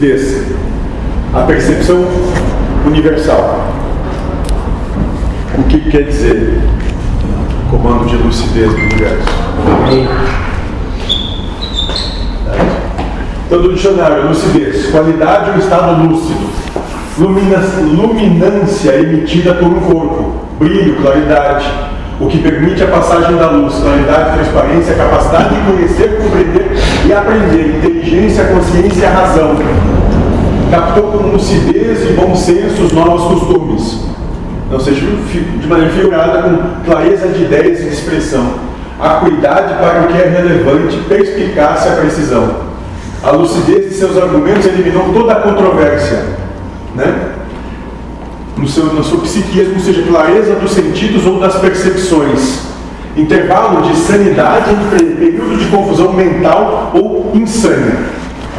lucidez, a percepção universal. O que quer dizer comando de lucidez do universo? Então, do dicionário, lucidez, qualidade ou estado lúcido, luminância emitida por um corpo, brilho, claridade, o que permite a passagem da luz, claridade, transparência, capacidade de conhecer, compreender e aprender, inteligência, consciência e razão. Captou com lucidez e bom senso os novos costumes, não seja de maneira figurada, com clareza de ideias e de expressão, acuidade para o que é relevante, perspicácia, precisão. A lucidez de seus argumentos eliminou toda a controvérsia, né? no seu, no seu psiquismo, seja clareza dos sentidos ou das percepções. Intervalo de sanidade entre período de confusão mental ou insânia.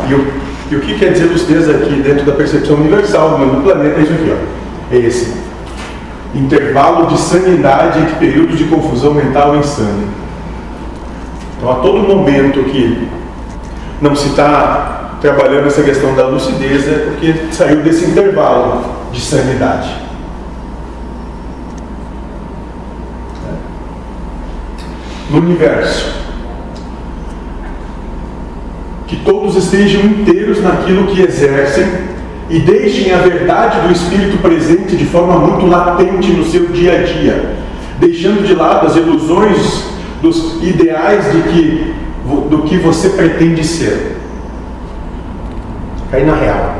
E o, e o que quer dizer lucidez aqui dentro da percepção universal do planeta é isso aqui, ó. É esse. Intervalo de sanidade entre períodos de confusão mental e insânia. Então, a todo momento que não se está trabalhando essa questão da lucidez é porque saiu desse intervalo de sanidade. No universo, que todos estejam inteiros naquilo que exercem e deixem a verdade do Espírito presente de forma muito latente no seu dia a dia, deixando de lado as ilusões dos ideais de que, do que você pretende ser cair na real.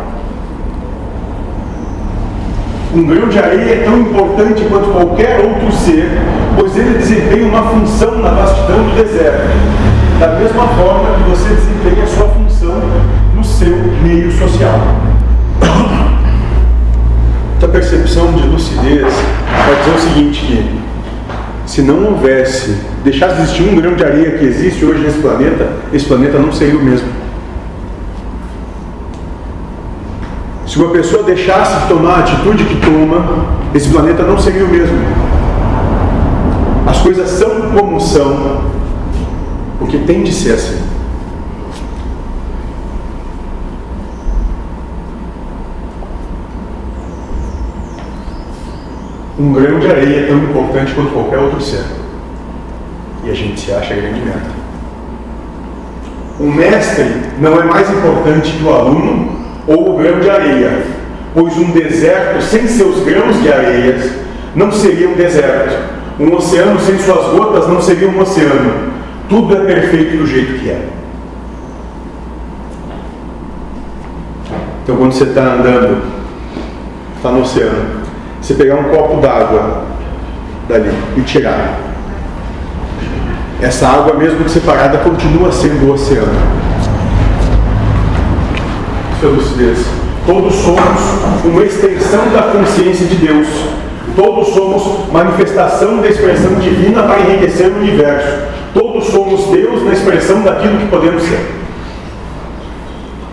Um grão de areia é tão importante quanto qualquer outro ser, pois ele desempenha uma função na vastidão do deserto, da mesma forma que você desempenha a sua função no seu meio social. Essa percepção de lucidez vai dizer o seguinte que se não houvesse, deixasse de existir um grão de areia que existe hoje nesse planeta, esse planeta não seria o mesmo. Se uma pessoa deixasse de tomar a atitude que toma, esse planeta não seria o mesmo. As coisas são como são, porque tem de ser assim. Um grão de areia é tão importante quanto qualquer outro ser. E a gente se acha grande merda. O mestre não é mais importante que o aluno ou o grão de areia, pois um deserto sem seus grãos de areias não seria um deserto. Um oceano sem suas gotas não seria um oceano. Tudo é perfeito do jeito que é. Então, quando você está andando, está no oceano, você pegar um copo d'água dali e tirar, essa água, mesmo separada, continua sendo o oceano sua lucidez. Todos somos uma extensão da consciência de Deus. Todos somos manifestação da expressão divina para enriquecer o universo. Todos somos Deus na expressão daquilo que podemos ser.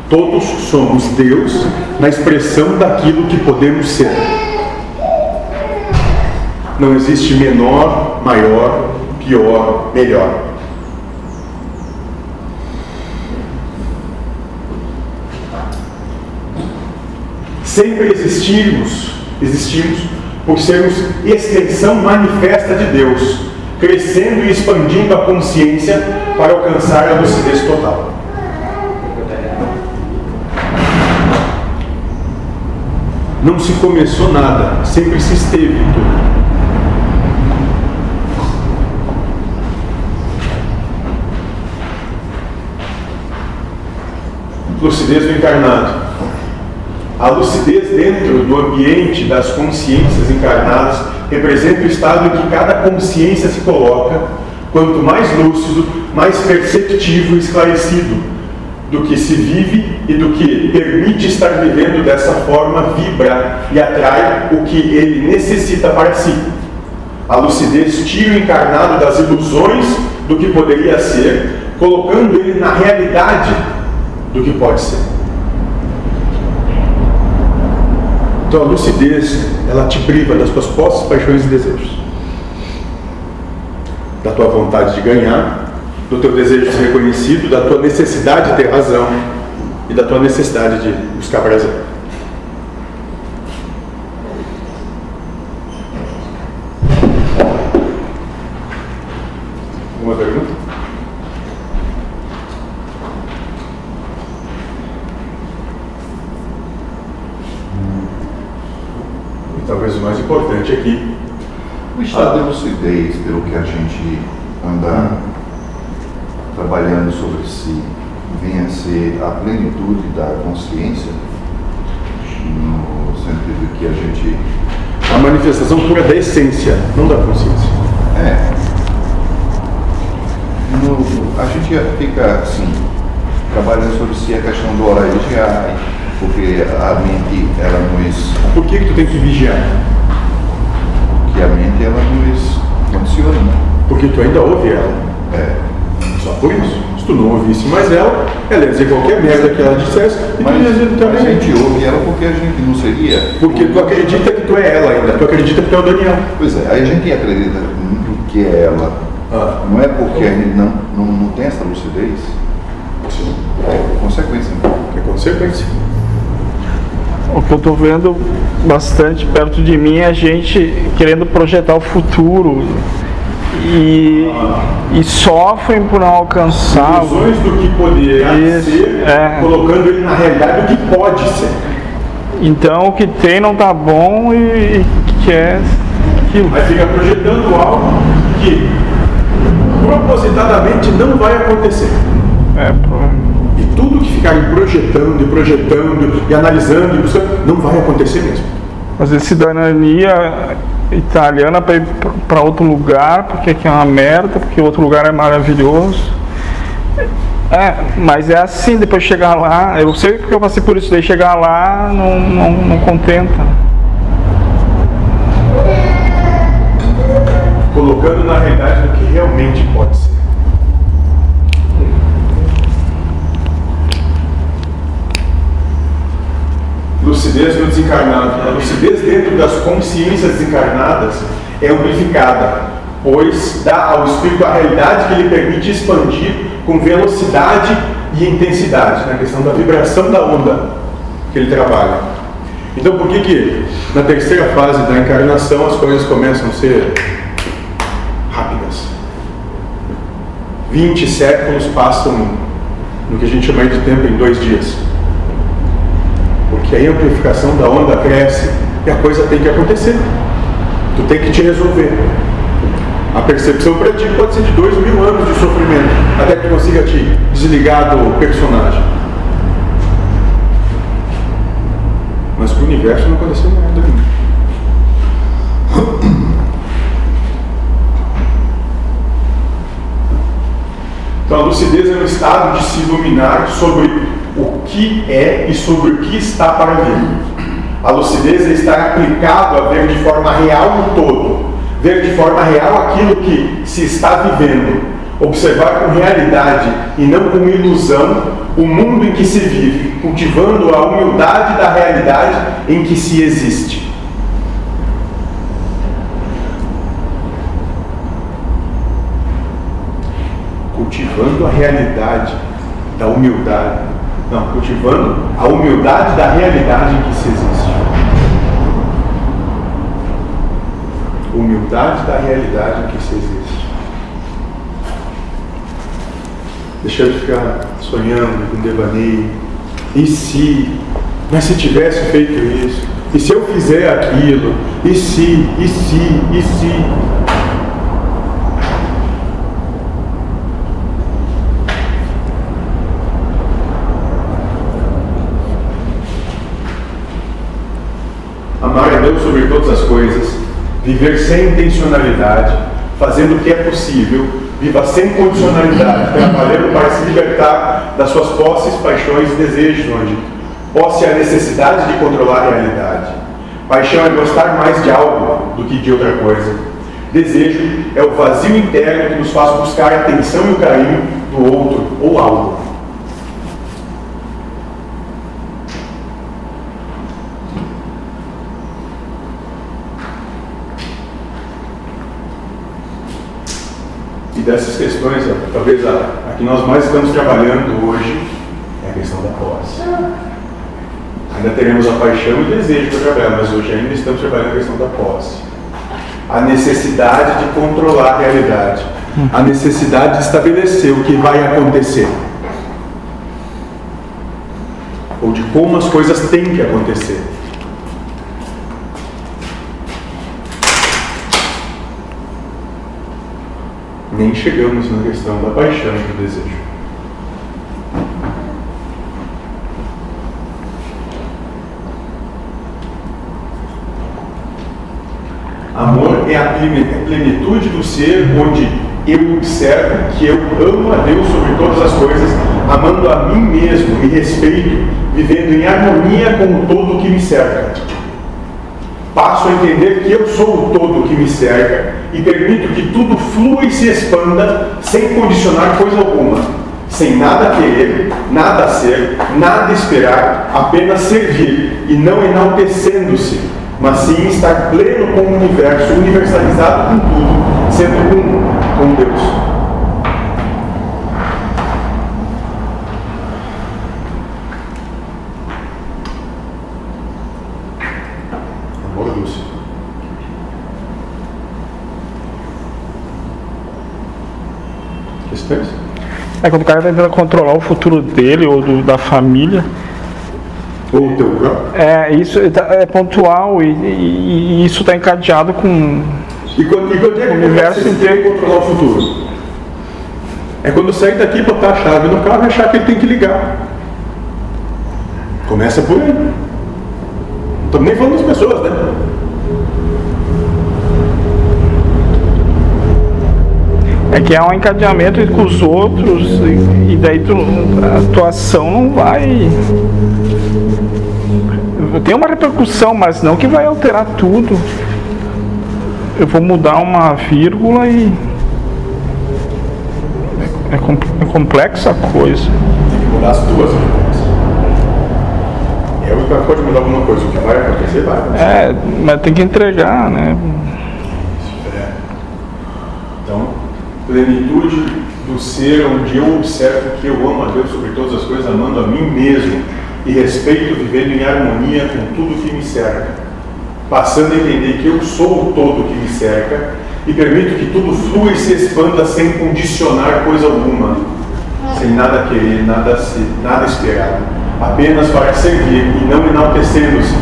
Todos somos Deus na expressão daquilo que podemos ser. Não existe menor, maior, pior, melhor. sempre existirmos, existimos por sermos extensão manifesta de Deus, crescendo e expandindo a consciência para alcançar a lucidez total. Não se começou nada, sempre se esteve tudo. Lucidez do encarnado a lucidez dentro do ambiente das consciências encarnadas representa o estado em que cada consciência se coloca, quanto mais lúcido, mais perceptivo e esclarecido do que se vive e do que permite estar vivendo dessa forma vibra e atrai o que ele necessita para si. A lucidez tira o encarnado das ilusões do que poderia ser, colocando ele na realidade do que pode ser. Então a lucidez, ela te priva das tuas posses, paixões e desejos. Da tua vontade de ganhar, do teu desejo de ser reconhecido, da tua necessidade de ter razão, e da tua necessidade de buscar prazer. Alguma pergunta? E talvez o mais importante aqui. O estado de lucidez, pelo que a gente anda trabalhando sobre si, venha a ser a plenitude da consciência, no sentido que a gente. A manifestação pura da essência, não da consciência. É. No, a gente fica assim, trabalhando sobre si a questão do hora vigiar, porque a mente ela nos. Por que, que tu tem que vigiar? Porque a mente ela nos condiciona, né? Porque tu ainda ouve ela. É. Só por isso. Tu não ouvisse mais ela, ela ia dizer qualquer merda que ela dissesse e tu ia dizer Mas a também. gente ouve ela porque a gente não seria. Porque tu acredita que tu é ela ainda, tu acredita que tu é o Daniel. Pois é, aí a gente acredita no que é ela. Ah. Não é porque a gente não, não, não tem essa lucidez. Sim. É consequência. né? É consequência. O que eu estou vendo bastante perto de mim é a gente querendo projetar o futuro e, e sofrem por não alcançar. Ilusões do que poderia Isso, ser, é. colocando ele na realidade do que pode ser. Então o que tem não tá bom e, e quer aquilo. Aí fica projetando algo que propositadamente não vai acontecer. É, E tudo que ficarem projetando e projetando e analisando e buscando, não vai acontecer mesmo. fazer cidadania italiana para ir para outro lugar, porque aqui é uma merda, porque outro lugar é maravilhoso. É, mas é assim, depois de chegar lá, eu sei porque eu passei por isso, daí chegar lá não, não, não contenta. Colocando na realidade do que realmente pode ser. Lucidez no desencarnado. A lucidez dentro das consciências desencarnadas é amplificada, pois dá ao espírito a realidade que lhe permite expandir com velocidade e intensidade, na questão da vibração da onda que ele trabalha. Então, por que que na terceira fase da encarnação as coisas começam a ser rápidas? 20 séculos passam no que a gente chama de tempo em dois dias. Porque aí a amplificação da onda cresce e a coisa tem que acontecer. Tu tem que te resolver. A percepção para ti pode ser de dois mil anos de sofrimento, até que tu consiga te desligar do personagem. Mas para o universo não aconteceu nada ainda. Então a lucidez é um estado de se iluminar sobre o que é e sobre o que está para vir. A lucidez é estar aplicado a ver de forma real o todo, ver de forma real aquilo que se está vivendo, observar com realidade e não com ilusão o mundo em que se vive, cultivando a humildade da realidade em que se existe. cultivando a realidade da humildade. Não, cultivando a humildade da realidade em que se existe. Humildade da realidade em que se existe. Deixar de ficar sonhando com devaneio. E se? Mas se tivesse feito isso? E se eu fizer aquilo? E se? E se? E se? Amar a Deus sobre todas as coisas, viver sem intencionalidade, fazendo o que é possível, viva sem condicionalidade, trabalhando para se libertar das suas posses, paixões e desejos, onde posse é a necessidade de controlar a realidade. Paixão é gostar mais de algo do que de outra coisa. Desejo é o vazio interno que nos faz buscar a atenção e o carinho do outro ou algo. Dessas questões, talvez a, a que nós mais estamos trabalhando hoje é a questão da posse. Ainda teremos a paixão e o desejo para trabalhar, mas hoje ainda estamos trabalhando a questão da posse. A necessidade de controlar a realidade. A necessidade de estabelecer o que vai acontecer. Ou de como as coisas têm que acontecer. Nem chegamos na questão da paixão e do desejo. Amor é a plenitude do ser onde eu observo que eu amo a Deus sobre todas as coisas, amando a mim mesmo e respeito, vivendo em harmonia com o todo que me cerca. Passo a entender que eu sou o todo que me cerca e permito que tudo flua e se expanda sem condicionar coisa alguma, sem nada querer, nada ser, nada esperar, apenas servir e não enaltecendo-se mas sim estar pleno com o universo, universalizado com tudo, sendo um com Deus. Amor Lúcio. Questões? É quando o cara tá tentando controlar o futuro dele ou do, da família. Ou o teu próprio? É, isso é pontual e, e- e isso está encadeado com. E quando, e quando é que O universo inteiro. controlar o futuro? É quando sair daqui, botar a chave no carro e achar que ele tem que ligar. Começa por aí. Não estamos nem falando das pessoas, né? É que é um encadeamento com os outros e, e daí tu, a tua ação não vai. Tem uma repercussão, mas não que vai alterar tudo. Eu vou mudar uma vírgula e. É, é é complexa a coisa. Tem que mudar as duas coisas. É o que pode mudar alguma coisa. O que vai acontecer, vai acontecer. É, mas tem que entregar, né? É. Então, plenitude do ser onde eu observo que eu amo a Deus sobre todas as coisas, amando a mim mesmo e respeito vivendo em harmonia com tudo que me cerca. Passando a entender que eu sou o todo que me cerca e permito que tudo flua e se expanda sem condicionar coisa alguma, sem nada querer, nada, se, nada esperar, apenas para servir e não enaltecendo-se,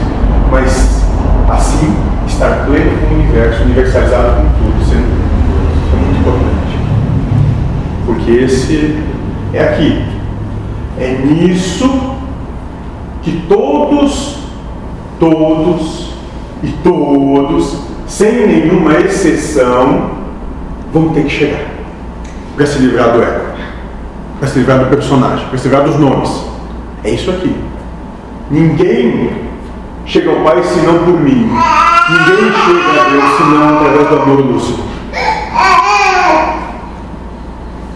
mas assim estar pleno com o universo, universalizado com tudo, sendo Isso é muito importante. Porque esse é aqui. É nisso que todos, todos e todos, sem nenhuma exceção, vão ter que chegar para se livrar do ego, para se livrar do personagem, para se livrar dos nomes. É isso aqui. Ninguém chega ao Pai senão por mim. Ninguém chega a Deus senão através do amor lúcido.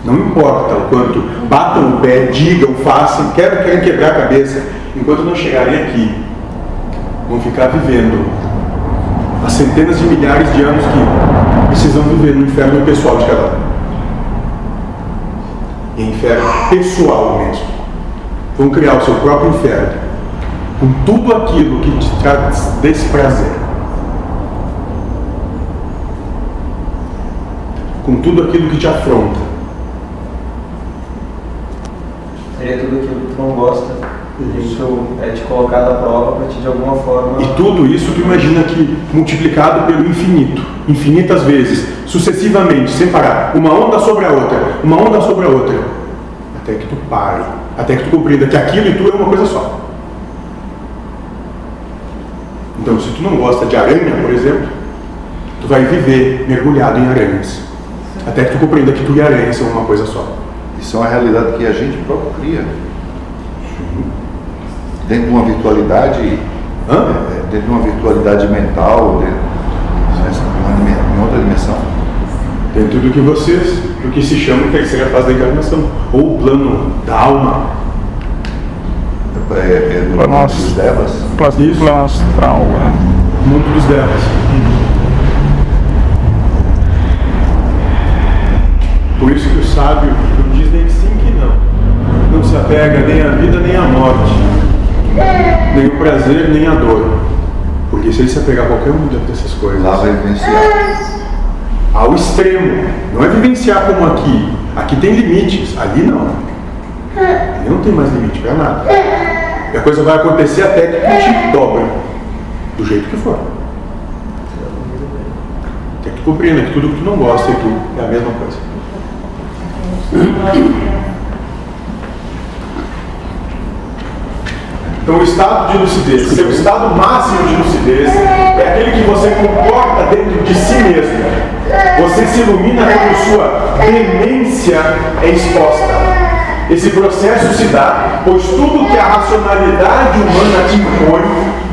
Não importa o quanto batam o pé, digam, façam, querem, querem quebrar a cabeça, enquanto não chegarem aqui, vão ficar vivendo as centenas de milhares de anos que precisam viver no inferno pessoal de cada um. E inferno pessoal mesmo. Vão criar o seu próprio inferno com tudo aquilo que te traz desprazer. Com tudo aquilo que te afronta. Seria tudo aquilo que tu não gosta. Isso é te colocar à prova para te de alguma forma. E tudo isso tu imagina que multiplicado pelo infinito, infinitas vezes, sucessivamente, sem parar, uma onda sobre a outra, uma onda sobre a outra, até que tu pare, até que tu compreenda que aquilo e tu é uma coisa só. Então, se tu não gosta de aranha, por exemplo, tu vai viver mergulhado em aranhas, até que tu compreenda que tu e a aranha são uma coisa só. Isso é uma realidade que a gente próprio cria. Dentro de uma virtualidade, Hã? é, dentro de uma virtualidade mental, dentro, de uma dimen- em outra dimensão. Dentro do que vocês, do que se chama de terceira fase da encarnação, ou o plano da alma, É, é do nós. dos devas. Plano Isso. plano astral. né? mundo dos devas. Por isso que o sábio apega nem à vida nem à morte, nem o prazer nem a dor. Porque se ele se apegar a qualquer uma dessas coisas, Lá vai vivenciar. ao extremo, não é vivenciar como aqui. Aqui tem limites, ali não. Ali não tem mais limite para nada. E a coisa vai acontecer até que te dobre, do jeito que for. Até que tu compreenda que tudo que tu não gosta e tu é a mesma coisa. Então, o estado de lucidez, seu estado máximo de lucidez, é aquele que você comporta dentro de si mesmo. Você se ilumina quando sua demência é exposta. Esse processo se dá, pois tudo que a racionalidade humana te impõe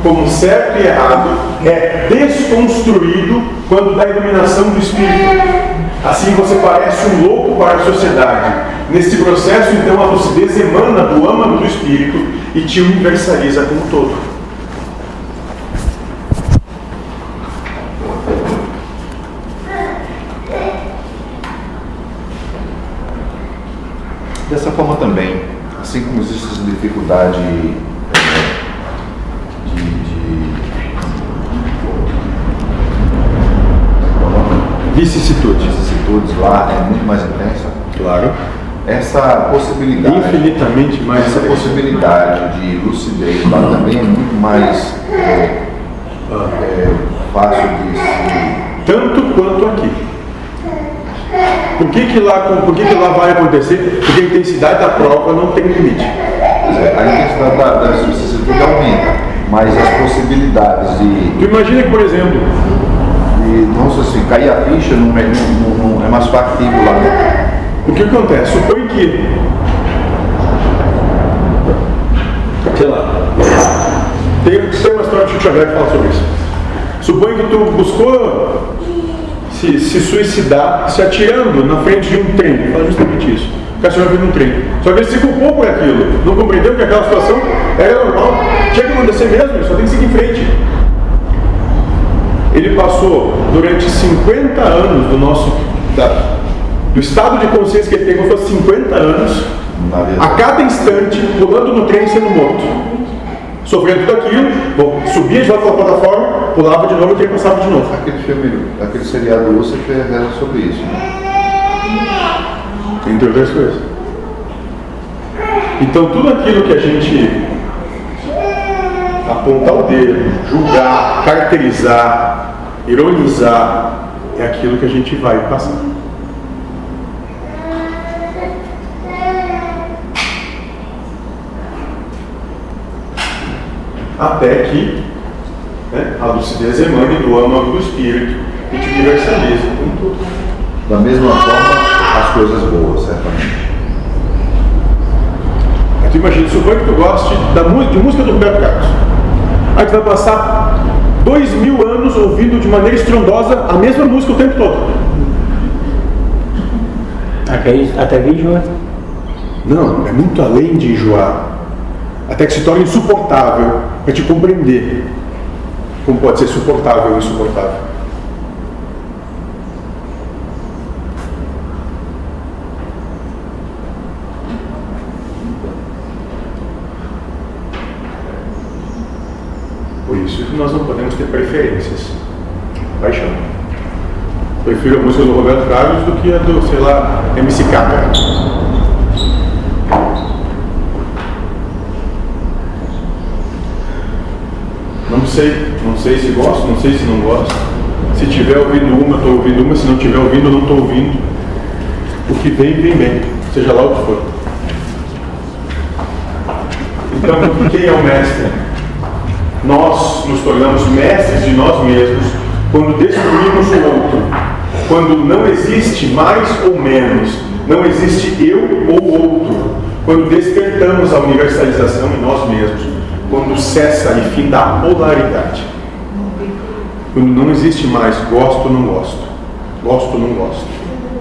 como certo e errado é desconstruído quando da iluminação do Espírito. Assim você parece um louco para a sociedade. Nesse processo, então, a lucidez emana do âmago do Espírito e te universaliza como todo. Dessa forma também, assim como existe essa dificuldade eh, lá é muito mais intensa, Claro. essa possibilidade, Infinitamente mais essa interessante. possibilidade de lucidez lá também é muito mais eh, eh, fácil de se Tanto quanto aqui. Por que, que, lá, por que, que lá vai acontecer? Porque a intensidade da prova não tem limite. Dizer, a intensidade da, da vicissitude aumenta, mas as possibilidades de, Tu imagina que, por exemplo, de não sei assim, cair a ficha não é, mais factível lá dentro. o que acontece? Supõe que. Sei lá. Tem, tem uma história de Chico Xavier que fala sobre isso. Supõe que tu buscou se, se suicidar se atirando na frente de um trem. Fala justamente isso. O cara chegou num trem. Só que ele se culpou por aquilo. Não compreendeu que aquela situação era normal. Tinha que acontecer mesmo, só tem que seguir em frente. Ele passou durante 50 anos do nosso. da- do estado de consciência que ele se fosse 50 anos, a cada instante, pulando no trem e sendo morto. Sofrendo tudo aquilo, bom, subia de volta para a plataforma, pulava de novo e o trem passava de novo. Aquele filme, aquele seriado Lucifer era sobre isso. Né? Entre outras coisas. Então tudo aquilo que a gente apontar o dedo, julgar, caracterizar, ironizar, é aquilo que a gente vai passar. Até que né, a lucidez emane do âmago do espírito e te universaliza com tudo. Da mesma forma, as coisas boas, certamente. Tu imagina, suponha que tu goste da, de música do Roberto Carlos. Aí tu vai passar dois mil anos ouvindo de maneira estrondosa a mesma música o tempo todo. Até, até vídeo, Não, é muito além de enjoar. Até que se torne insuportável para te compreender. Como pode ser suportável ou insuportável. Por isso que nós não preferências. Paixão. Prefiro a música do Roberto Carlos do que a do, sei lá, MC Catra. Não sei, não sei se gosto, não sei se não gosto. Se tiver ouvindo uma, estou ouvindo uma, se não tiver ouvindo, não estou ouvindo. O que vem, vem bem, seja lá o que for. Então, quem é o mestre? Nós nos tornamos mestres de nós mesmos quando destruímos o outro. Quando não existe mais ou menos, não existe eu ou outro. Quando despertamos a universalização em nós mesmos. Quando cessa e finda a polaridade. Quando não existe mais gosto ou não gosto. Gosto ou não gosto.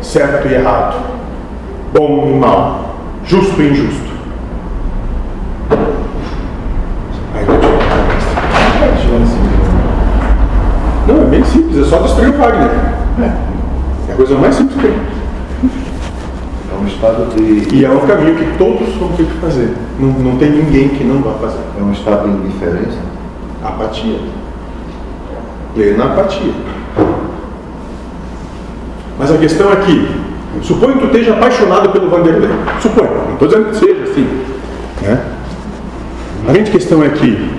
Certo e errado. Bom e mal. Justo e injusto. Aí vai te Não, é é só destruir o Wagner. É a coisa mais simples que tem. É um estado de. E é um caminho que todos vão ter que fazer. Não, não tem ninguém que não vá fazer. É um estado de indiferença. Apatia. Plena apatia. Mas a questão é que, suponho que tu esteja apaixonado pelo Vanderlei. Suponho, não estou dizendo que seja assim. Né? A grande questão é que,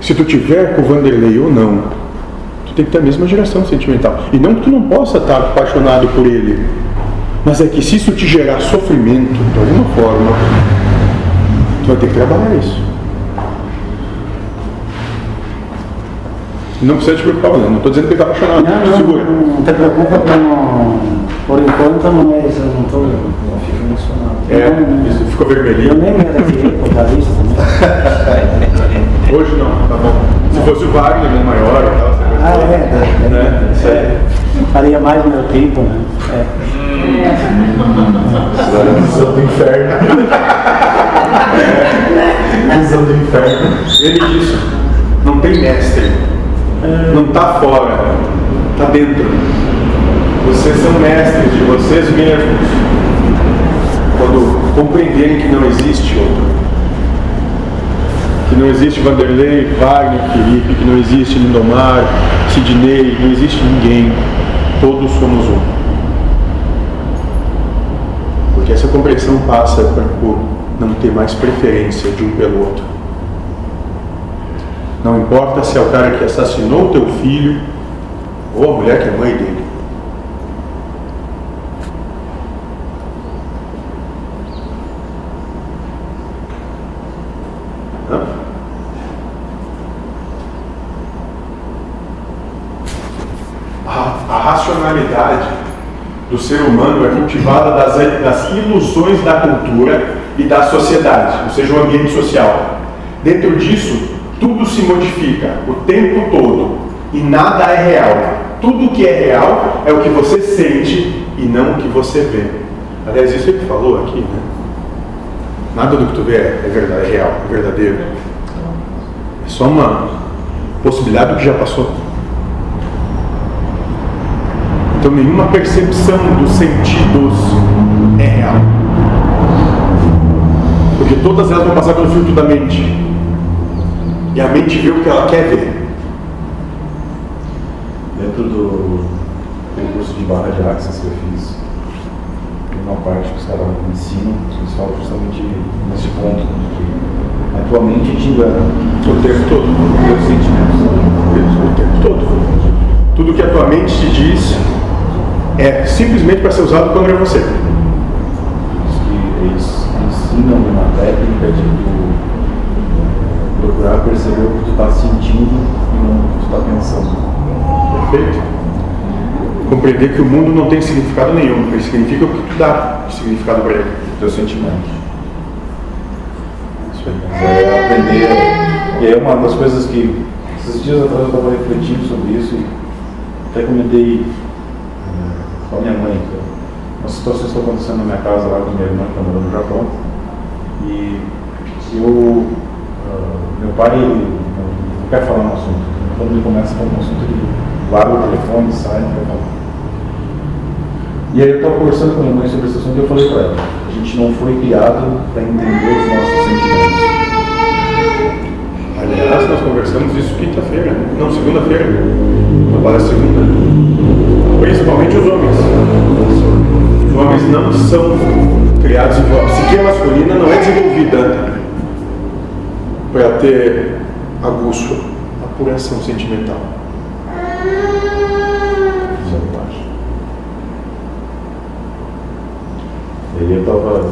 se tu tiver com o Vanderlei ou não, tem que ter a mesma geração sentimental. E não que tu não possa estar apaixonado por ele. Mas é que se isso te gerar sofrimento, de alguma forma, tu vai ter que trabalhar isso. Não precisa te preocupar, não. Não estou dizendo que ele está apaixonado. Não, não, Segura. não te preocupa que não, por enquanto não é isso, eu não estou, não fico emocionado. É, Não, isso ficou Eu vermelhinho. nem era aquele vocalista também. Hoje não, tá bom. Se fosse o Wagner, né, maior e tal, você Ah, é, é, Né? Isso aí. é. Faria mais meu tempo, né? É. Visão do inferno. Visão do inferno. Ele disse, não tem mestre. Não está fora. Está dentro. Vocês são mestres de vocês mesmos. Quando compreenderem que não existe outro. Que não existe Vanderlei, Wagner, Felipe, que não existe Lindomar, Sidney, não existe ninguém. Todos somos um. Porque essa compreensão passa por não ter mais preferência de um pelo outro. Não importa se é o cara que assassinou teu filho ou a mulher que é mãe dele. Hã? A, a racionalidade do ser humano é cultivada das, das ilusões da cultura e da sociedade, ou seja, o ambiente social. Dentro disso, tudo se modifica o tempo todo e nada é real. Tudo que é real é o que você sente e não o que você vê. Aliás, isso ele falou aqui, né? Nada do que tu vê é é verdade, é real, é verdadeiro. É só uma possibilidade que já passou. Então nenhuma percepção dos sentidos é real. Porque todas elas vão passar pelo filtro da mente. E a mente vê o que ela quer ver. Dentro do, do curso de barra de access que eu fiz, tem uma parte que os caras ensinam, que eles falam justamente nesse ponto, que a tua mente te engana, O tempo todo. os teus sentimentos. O tempo todo. Tudo que a tua mente te diz é simplesmente para ser usado contra você. Eles ensinam uma técnica de procurar perceber o que tu está sentindo e não o que tu está pensando. Perfeito? Compreender que o mundo não tem significado nenhum, ele significa o que tu dá de significado para ele. Isso aí. Mas é aprender. E aí uma das coisas que esses dias atrás eu estava refletindo sobre isso e até comentei minha mãe. que Uma situação está acontecendo na minha casa lá com minha irmã que está morando no Japão. E eu. ah, meu pai não, quer falar no assunto. Quando ele começa a falar no assunto, ele larga o telefone, sai, não quer falar. E aí eu estava conversando com minha mãe sobre esse assunto e eu falei para ela, a gente não foi criado para entender os nossos sentimentos. Aliás, nós conversamos isso quinta-feira, não, segunda-feira. Não parece segunda. Principalmente os homens. Os homens não são criados. A psique masculina não é desenvolvida para ter aguço, apuração sentimental. Isso eu acho. E aí eu tava,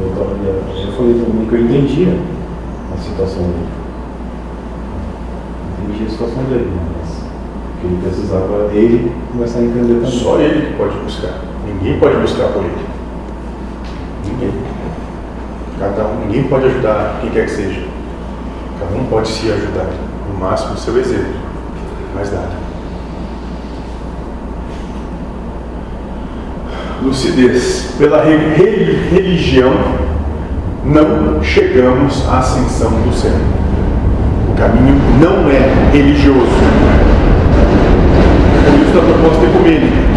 eu, falei também que eu entendia a situação dele. Entendia a situação dele, mas ele precisava ele começar a entender também. Só ele que pode buscar. Ninguém pode buscar por ele. Ninguém. Cada um, ninguém pode ajudar quem quer que seja. Cada um pode se ajudar. No máximo, seu exemplo. Mais nada. Lucidez. Pela re- re- religião, não chegamos à ascensão do céu. O caminho não é religioso. É por isso da proposta ecumênica.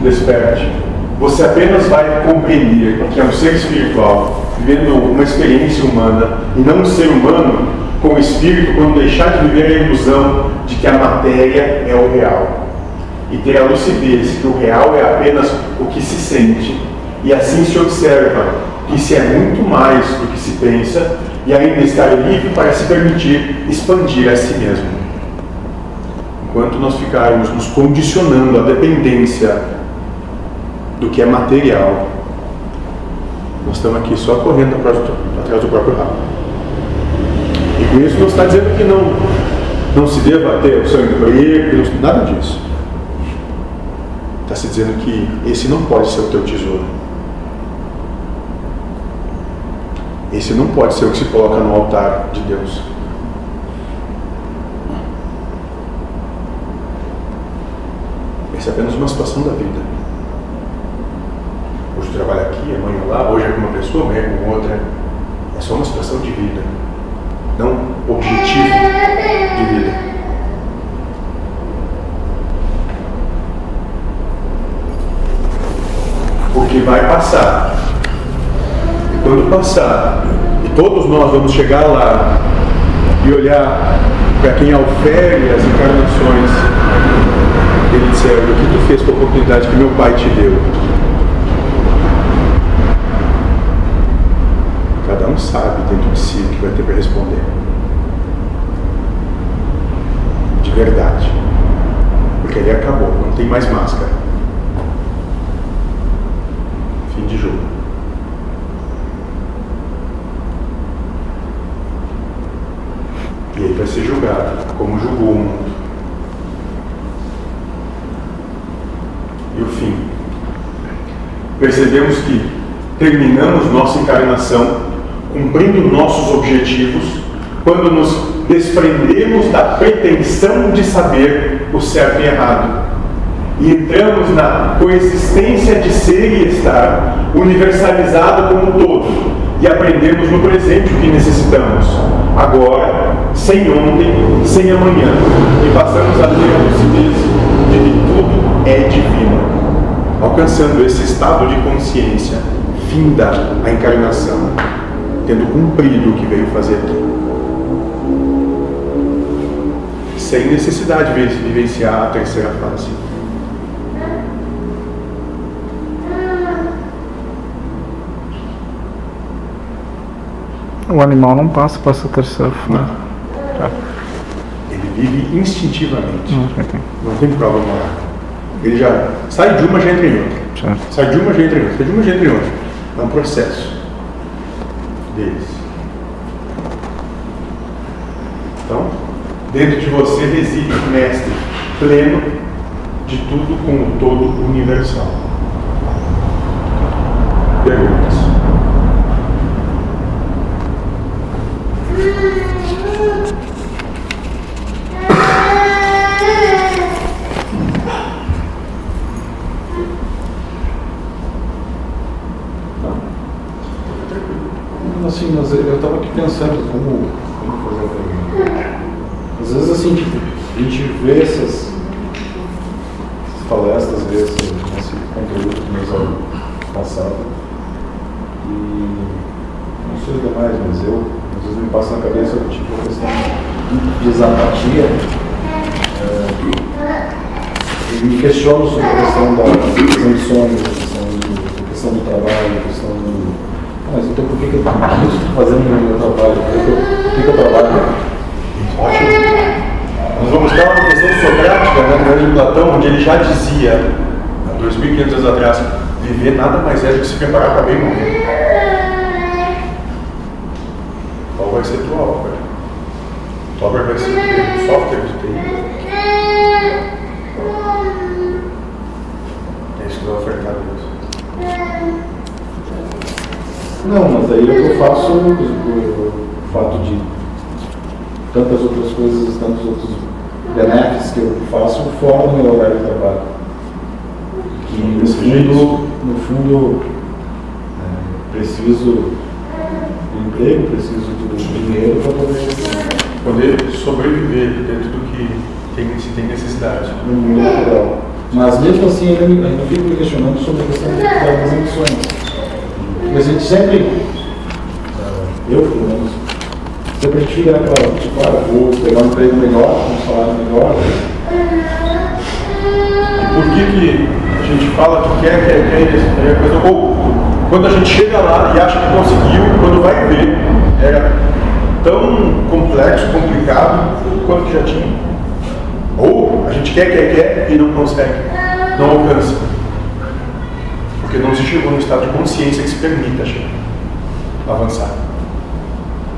desperte, você apenas vai compreender que é um ser espiritual, vivendo uma experiência humana e não um ser humano com o espírito quando deixar de viver a ilusão de que a matéria é o real e ter a lucidez que o real é apenas o que se sente e assim se observa que se é muito mais do que se pensa e ainda estar livre para se permitir expandir a si mesmo. Enquanto nós ficarmos nos condicionando à dependência do que é material, nós estamos aqui só correndo atrás do próprio rabo. E com isso não está dizendo que não, não se deva ter o seu emprego, nada disso. Está se dizendo que esse não pode ser o teu tesouro. Esse não pode ser o que se coloca no altar de Deus. Essa é apenas uma situação da vida. Hoje trabalha aqui, amanhã lá, hoje é com uma pessoa, amanhã é com outra. É só uma situação de vida, não objetivo de vida. Porque vai passar. Quando passar, e todos nós vamos chegar lá e olhar para quem ofere as encarnações, ele disser, o que tu fez com a oportunidade que meu pai te deu? Cada um sabe dentro de si o que vai ter para responder. De verdade. Porque ele acabou, não tem mais máscara. Fim de jogo. E ele vai ser julgado, como julgou o mundo. E o fim. Percebemos que terminamos nossa encarnação cumprindo nossos objetivos quando nos desprendemos da pretensão de saber o certo e errado e entramos na coexistência de ser e estar universalizado como um todo e aprendemos no presente o que necessitamos agora, sem ontem, sem amanhã e passamos a ter a lucidez de que tudo é divino alcançando esse estado de consciência finda a encarnação tendo cumprido o que veio fazer aqui. Sem necessidade de vivenciar a terceira fase. O animal não passa para essa terceira fase. Tá. Ele vive instintivamente. Não. Não tem prova moral. Ele já sai de uma, já entra em outra. Certo. Sai de uma, já entra em outra. Sai de uma, já entra em outra. É um processo deles. Então, dentro de você reside o mestre pleno de tudo com o todo universal. Perguntas? Natural. Mas mesmo assim, ainda, me- ainda fico me questionando sobre a questão das ambições. Porque a gente sempre, eh, eu pelo menos, sempre a gente fica naquela, tipo, ah, vou pegar um emprego melhor, um salário melhor. Por que, que a gente fala que quer, quer, quer, é coisa, ou quando a gente chega lá e acha que conseguiu, quando vai ver, é tão complexo, complicado quanto já tinha. Ou a gente quer, quer, quer e não consegue, não alcança. Porque não se chegou no estado de consciência que se permita chegar, avançar.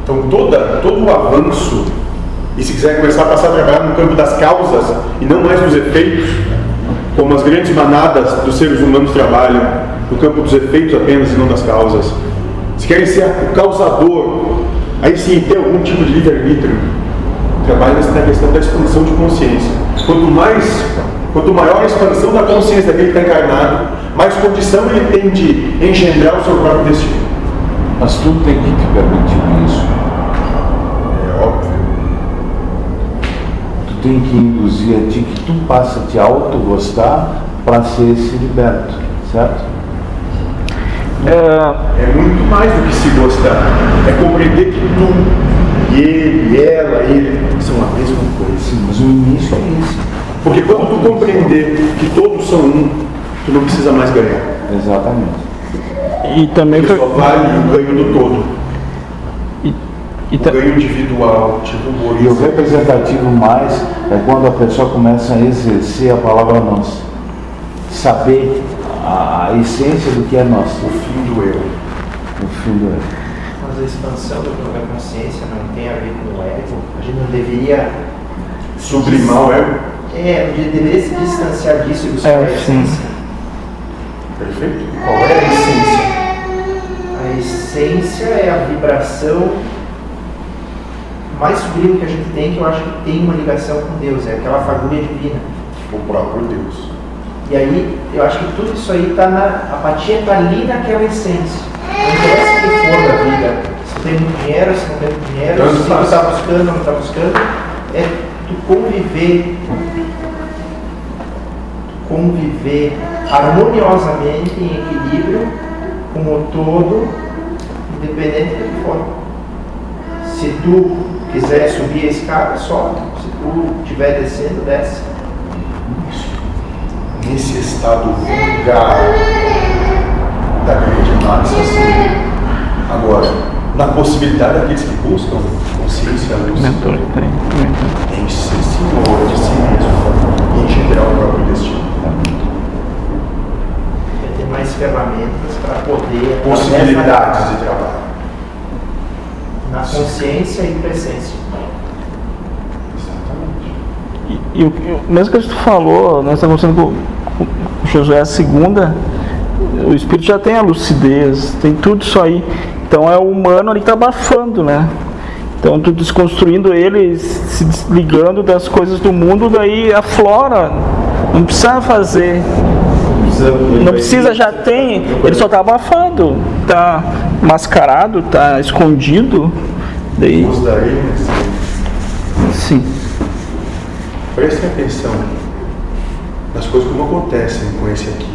Então toda, todo o avanço, e se quiser começar a passar a trabalhar no campo das causas e não mais dos efeitos, como as grandes manadas dos seres humanos trabalham, no campo dos efeitos apenas e não das causas. Se querem ser o causador, aí sim ter algum tipo de livre-arbítrio, trabalha na questão da expansão de consciência. Quanto mais, quanto maior a expansão da consciência daquele que está encarnado, mais condição ele tem de engendrar o seu próprio destino. Mas tu tem que te permitir isso. É óbvio. Tu tem que induzir a ti que tu passa a te auto-gostar para ser esse liberto, certo? É, É muito mais do que se gostar. É compreender que tu, e ele, e ela, ele, são a mesma coisa. Sim, mas o início é esse. Porque quando tu compreender que todos são um, tu não precisa mais ganhar. Exatamente. e também Porque só vale o ganho do todo. e, e O ganho individual, tipo E o representativo mais é quando a pessoa começa a exercer a palavra nós. Saber a, essência do que é nós. O fim do eu. No fim do ano. Mas a expansão da própria consciência não tem a ver com o ego. A gente não deveria. Sublimar o ego. É, a gente deveria se distanciar disso e buscar É, a essência. Perfeito? Qual é a essência? A essência é a vibração mais sublime que a gente tem, que eu acho que tem uma ligação com Deus, é aquela fagulha divina. O próprio Deus. E aí, eu acho que tudo isso aí está na. A apatia está ali naquela essência. Não interessa o que for da vida. Se tem muito dinheiro, se não tem muito dinheiro, Tanto se tu está buscando ou não está buscando. É tu conviver. Conviver harmoniosamente, em equilíbrio, com o todo, independente do que for. Se tu quiser subir a escada, sobe. Se tu estiver descendo, desce. Nesse estado vulgar da grande sim. Agora, na possibilidade daqueles que buscam consciência, luz, mentor, tem, tem. em ser senhor de si mesmo e engendrar o próprio destino. Ter mais ferramentas para poder Possibilidades de trabalho. na consciência e presença. Exatamente. E, e o mesmo que tu falou, nós estamos conversando com, com o Josué a segunda, o espírito já tem a lucidez, tem tudo isso aí. Então é o humano ali que tá abafando, né? Então tu desconstruindo ele, se desligando das coisas do mundo, daí aflora. Não precisa fazer. Não precisa, já tem. Ele só tá abafando. Tá mascarado, tá escondido. Daí, Sim. prestem atenção nas coisas como acontecem com esse aqui.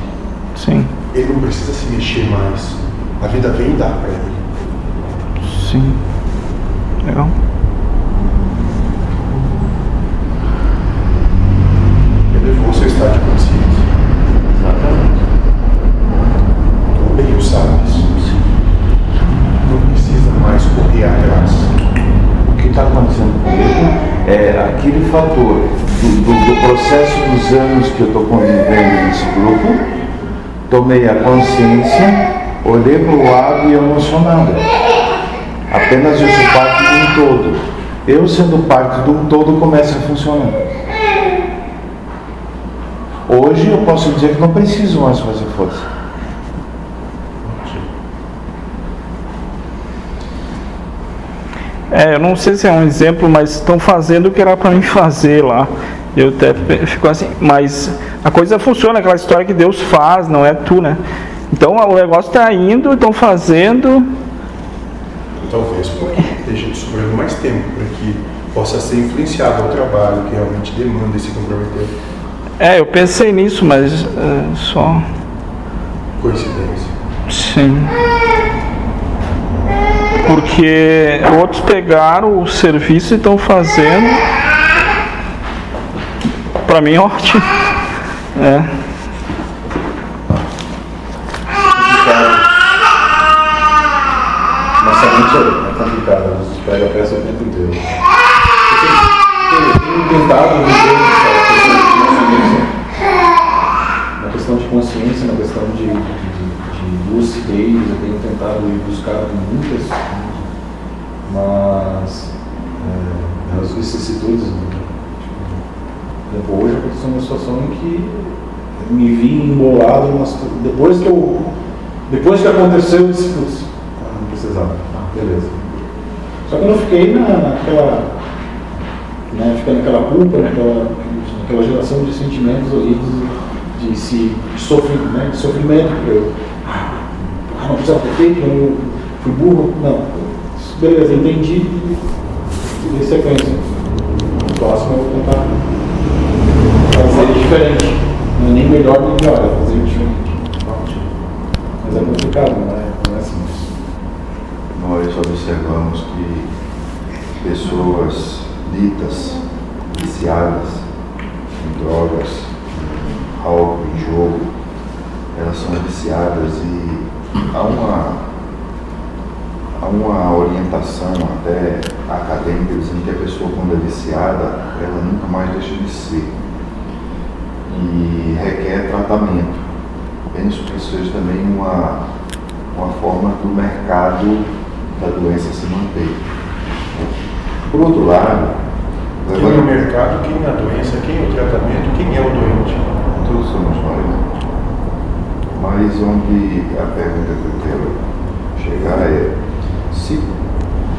Sim. Ele não precisa se mexer mais. A vida vem e dá para ele. Sim. Legal. Elevou seu estado de consciência. Exatamente. Tu bem o sabes. Não precisa mais correr atrás. O que está acontecendo comigo é aquele fator do, do- do processo dos anos que eu estou convivendo nesse grupo, tomei a consciência, olhei para o lado e emocionado. Apenas eu sou parte de um todo. Eu sendo parte de um todo começa a funcionar. Hoje eu posso dizer que não preciso mais fazer força. É, eu não sei se é um exemplo, mas estão fazendo o que era para mim fazer lá. Eu até fico assim, mas a coisa funciona, aquela história que Deus faz, não é tu, né? Então o negócio está indo, estão fazendo. Talvez esteja te sobrando mais tempo para que possa ser influenciado ao trabalho que realmente demanda esse comprometer. É, eu pensei nisso, mas é, só. Coincidência. Sim. Porque outros pegaram o serviço e estão fazendo. Pra mim, ótimo. É. Nossa mente é complicada, a peça o tempo inteiro. Tentado na questão de consciência, na questão de, de, de lucidez, eu tenho tentado ir buscar muitas, mas é, as vicissitudes. Né? Tipo, hoje aconteceu uma situação em que eu me vi embolado, numa depois que eu. Depois que aconteceu, eu disse, "Putz, não precisava. Ah, beleza. Só que eu não fiquei na, naquela. Né, fiquei naquela culpa, naquela, naquela geração de sentimentos horríveis de, de, se, de, né, de sofrimento. Eu, ah, não precisava ter feito, eu fui burro. Não. Beleza, entendi e sequência. Próximo eu vou tentar fazer diferente. Não é nem melhor nem pior, é fazer diferente. Mas é complicado, não é, não é simples. Nós observamos que pessoas ditas viciadas em drogas, em álcool, em jogo, elas são viciadas e há uma, há uma orientação até acadêmica dizendo que a pessoa quando é viciada, ela nunca mais deixa de ser e requer tratamento. Penso que seja também uma, uma forma do mercado da doença se manter. Por outro lado, Quem é o mercado, quem é a doença, quem é o tratamento, quem é o doente. todos somos nós? Mas onde a pergunta que eu quero chegar é se,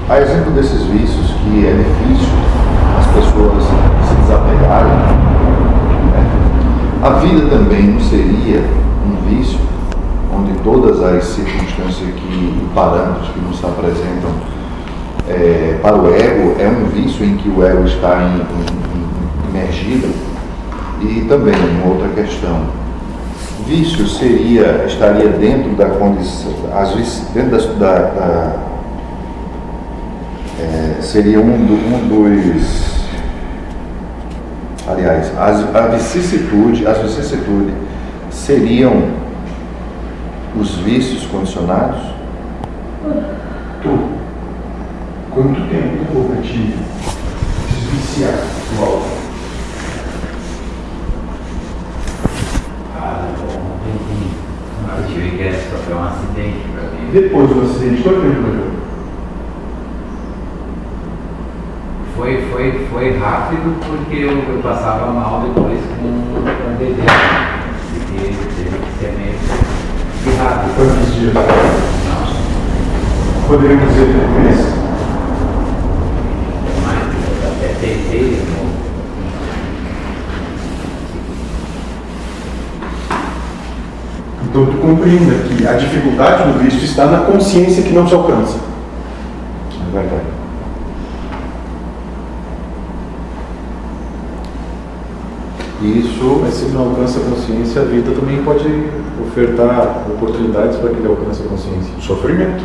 a exemplo desses vícios que é difícil as pessoas se desapegarem? A vida também não seria um vício onde todas as circunstâncias que, parâmetros que nos apresentam é, para o ego é um vício em que o ego está em, em- imergido. E também uma outra questão. Vício seria estaria dentro da condição às vezes dentro da, da- é, seria um, do- um dos aliás as, a vicissitude as vicissitudes seriam os vícios condicionados Tu, quanto tempo levou para te desviciar do álcool? Ah, bom, eu tive que sofrer um acidente pra mim. Depois do acidente, quanto tempo levou? Foi, foi, foi rápido porque eu, eu passava mal depois com, com o bebê. Porque teve que ser meio que rápido. Quantos dias? Não, Poderíamos dizer um mês? mais, eu até tentei de novo. Então tu compreenda que a dificuldade do vício está na consciência que não se alcança. é verdade isso Mas se ele não alcança a consciência, a vida também pode ofertar oportunidades para que ele alcance a consciência. Sofrimento.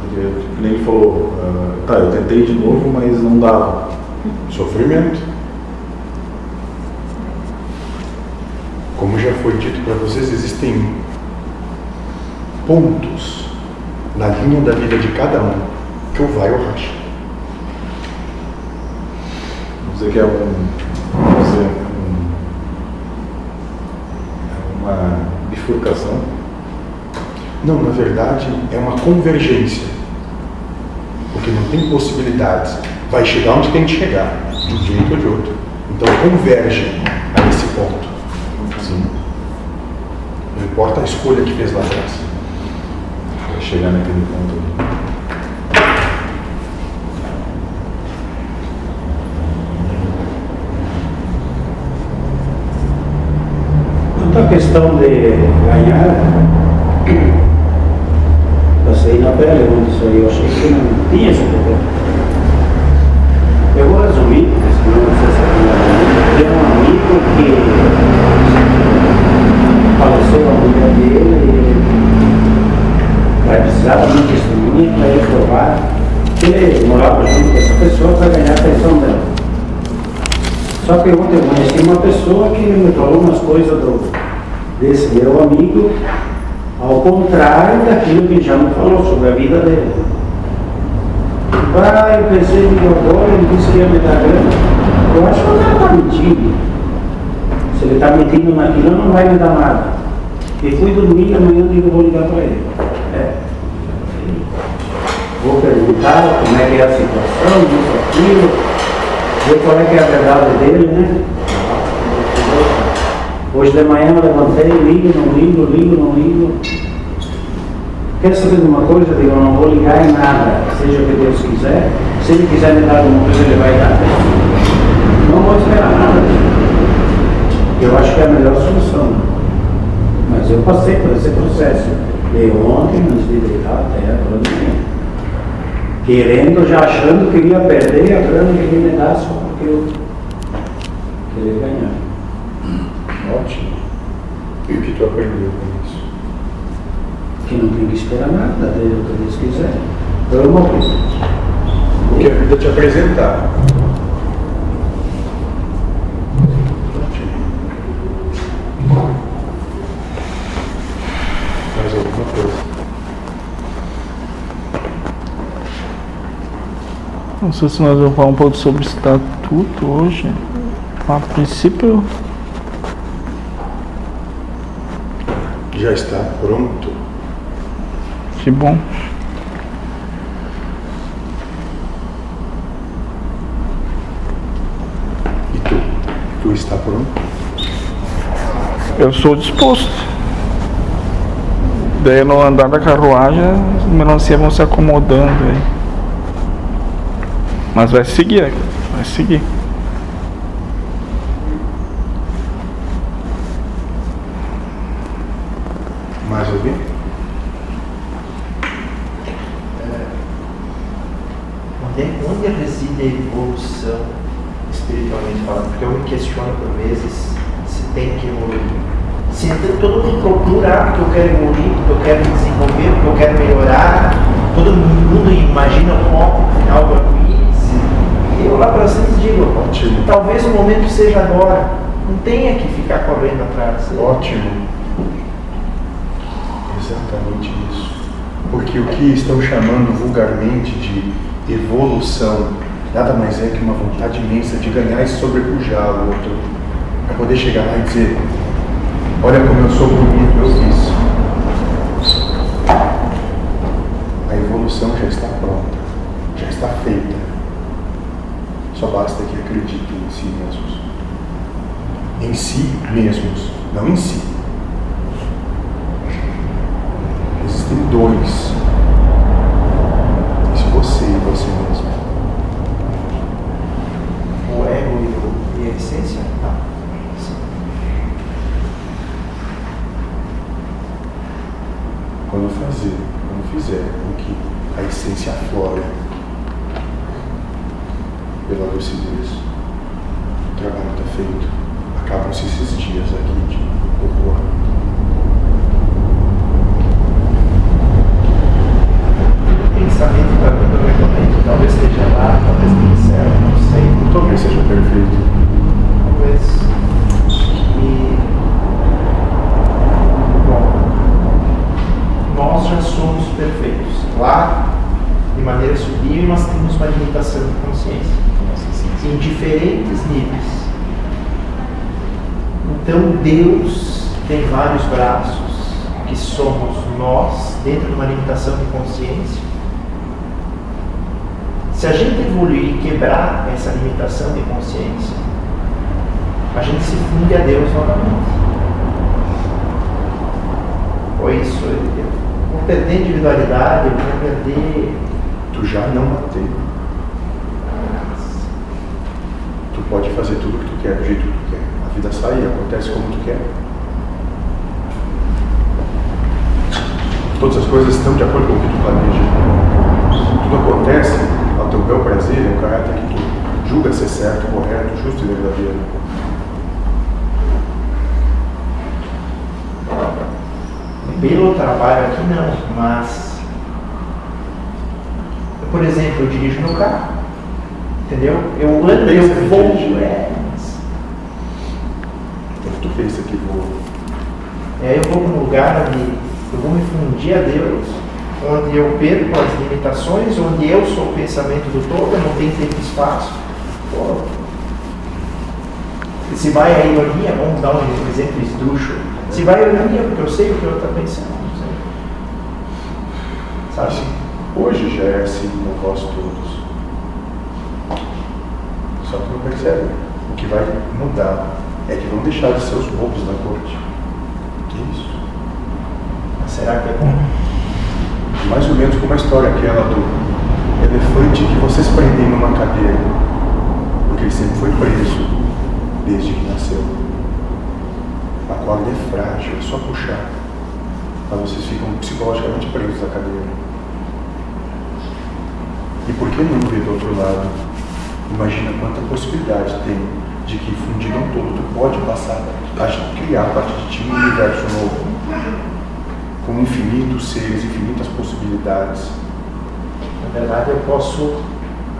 Porque, que nem ele falou, ah, tá, eu tentei de novo, mas não dava. Sofrimento. Como já foi dito para vocês, existem pontos na linha da vida de cada um que o vai ou racha. Vamos dizer que é um, vamos dizer, um- é uma bifurcação. Não, na verdade, é uma convergência. Porque não tem possibilidades. Vai chegar onde tem que chegar, de um jeito ou de outro. Então converge a esse ponto. Sim. Não importa a escolha que fez lá atrás. Para chegar naquele ponto ali. Quanto à questão de ganhar, passei na pele onde isso aí, eu achei que não tinha esse problema. Eu vou resumir, porque senão não sei se é um amigo que faleceu a mulher dele e vai precisar de um testemunho para ele provar que ele morava junto com essa pessoa para ganhar a atenção dela. Só que ontem eu conheci uma pessoa que me falou umas coisas do desse meu amigo, ao contrário daquilo que já me falou sobre a vida dele. Ah, eu pensei em agora, ele disse que ia me dar grana. Eu acho que cara está mentindo. Se ele está mentindo naquilo, não vai me dar nada. E fui dormir, amanhã eu digo, vou ligar para ele. É. Vou perguntar como é que é a situação, isso, aquilo, ver qual é que é a verdade dele, né? Hoje de manhã eu levantei, ligo, não ligo, ligo, não ligo. Quer saber de uma coisa? Digo, eu não vou ligar em nada, seja o que Deus quiser. Se Ele quiser me dar alguma coisa, Ele vai dar. Não vou esperar nada. Eu acho que é a melhor solução. Mas eu passei por esse processo. De ontem, antes de deitar até agora manhã. Querendo, já achando que ia perder a grana que ele me dá só porque eu queria ganhar. Ótimo. E o que tu aprendeu com isso? Que não tem que esperar nada dele, o que Deus quiser. Então eu morri. O que a vida te apresentar. Mais alguma coisa? Não sei se nós vamos falar um pouco sobre estatuto hoje. A princípio, Já está pronto. que bom. E tu? Tu está pronto? Eu sou disposto. Daí no andar da carruagem, as melancias vão se acomodando aí. Mas vai seguir, vai seguir. Mais alguém? Onde, onde reside a evolução espiritualmente falando? Porque eu me questiono por vezes se tem que evoluir. Se então todo mundo procura, ah, porque eu quero evoluir, porque eu quero me desenvolver, porque eu quero melhorar, todo mundo imagina o foco final do arco-íris. E eu lá para cima digo, Ótimo. talvez o momento seja agora. Não tenha que ficar correndo atrás. Ótimo. Exatamente isso. Porque o que estão chamando vulgarmente de evolução que uma vontade imensa de ganhar e sobrepujar o outro. Para poder chegar lá e dizer: Olha como eu sou bonito, eu fiz. A evolução já está pronta, já está feita. Só basta que acreditem em si mesmos. Em si mesmos, não em si. Existem dois. Existe você e você mesmo. O ego e, o- e a essência? Tá. Sim. Quando fazer, quando fizer com que a essência aflore pela lucidez, o trabalho está feito. Acabam-se esses dias aqui de horror. O pensamento para mim eu recomendo. Talvez esteja lá, talvez tenha certo, não sei. Talvez seja perfeito. Talvez. E. Bom. Nós já somos perfeitos. Claro, de maneira sublime, nós temos uma limitação de consciência. Em diferentes níveis. Então Deus tem vários braços, que somos nós, dentro de uma limitação de consciência. Se a gente evoluir e quebrar essa limitação de consciência, a funde a Deus novamente. Ou isso, vou perder individualidade, vou perder. Tu já não bateu. Tu pode fazer tudo o que tu quer, do jeito que tu quer. A vida sai e acontece como tu quer. Todas as coisas estão de acordo com o que tu planeja. Tudo acontece ao teu bel prazer, ao caráter que tu julga ser certo, correto, justo e verdadeiro. Pelo trabalho aqui não, mas por exemplo, eu dirijo no carro. Entendeu? Eu ando, eu vou. É, Tu pensa que vou. é, eu vou para um lugar onde eu vou me fundir a Deus, onde eu perco as limitações, onde eu sou o pensamento do todo, eu não tenho tempo e espaço. Pô. E Se vai a ironia, vamos dar um exemplo esdrúxulo. Se vai a ironia, porque eu sei o que eu estou pensando. não. Sabe? Hoje já é assim com vós todos. Só que não percebe. O que vai mudar é que vão deixar de ser os bobos na corte. Que isso? Será que é bom? Mais ou menos como a história aquela do elefante que vocês prendem numa cadeira. Porque ele sempre foi preso desde que nasceu. A corda é frágil, é só puxar. Mas vocês ficam psicologicamente presos à cadeira. E por que não ver do outro lado? Imagina quanta possibilidade tem de que fundido um todo, tu pode passar a criar a partir de ti um universo novo, com infinitos seres, infinitas possibilidades. Na verdade, eu posso,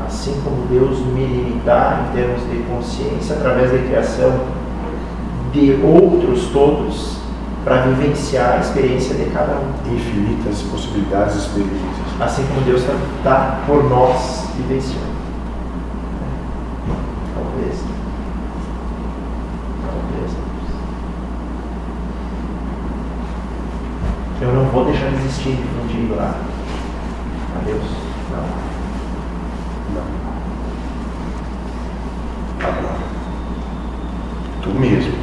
assim como Deus me limitar em termos de consciência, através da criação de outros todos, para vivenciar a experiência de cada um. Infinitas possibilidades e experiências. Assim como Deus está por nós vivenciando. Talvez. Talvez. Eu não vou deixar de existir fundido lá. Adeus. Não. Não. Agora, tu mesmo,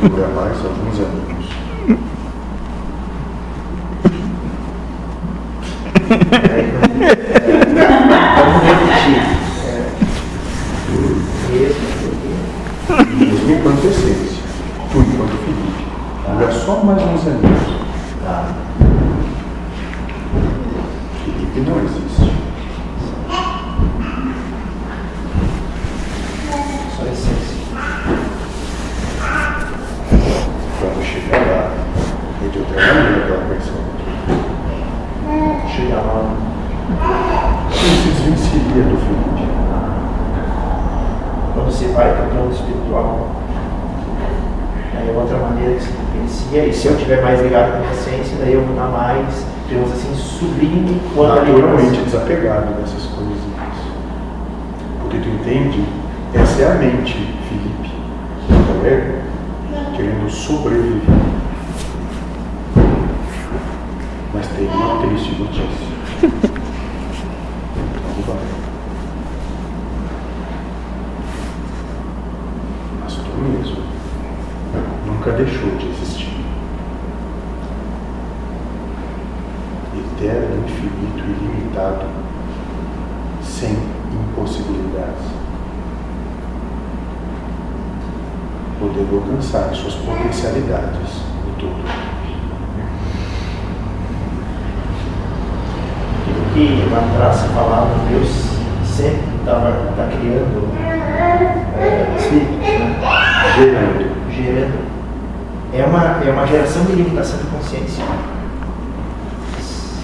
dura mais alguns aninhos. Vamos repetir. É, mesmo porque Mesmo enquanto essência, tu enquanto Felipe, dura só mais uns aninhos. tá, Felipe não existe. só essência. Quando chegar lá, é de outra maneira aquela pessoa. Chegar lá. Tu se desvencilia do Felipe. Quando você vai para o plano espiritual, aí é outra maneira que se vivencia. E se eu estiver mais ligado com a essência, daí eu vou estar mais, digamos assim, sublime quanto a naturalmente desapegado dessas coisas. Porque tu entende, essa é a mente, Felipe. Não é querendo sobreviver. Mas tem uma triste notícia. Não. Mas tu mesmo nunca deixou de existir. eterno, infinito, ilimitado, sem impossibilidades. Podendo alcançar suas potencialidades no todo. Aquilo que lá atrás se falava, Deus sempre estava tá criando é, espíritos, né? Gerando. gerando. É uma, é uma geração de limitação de consciência.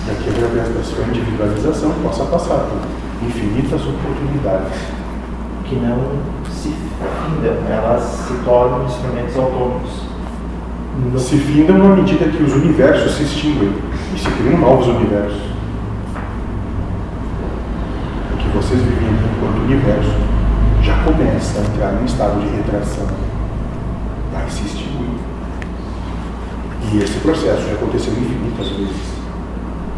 Para que através da sua individualização possa passar por infinitas oportunidades. que não se findam, elas se tornam instrumentos autônomos. No- Se findam à medida que os universos se extinguem e se criam novos universos. O que vocês vivem enquanto universo já começa a entrar num estado de retração. Vai se extinguir. E esse processo já aconteceu infinitas vezes.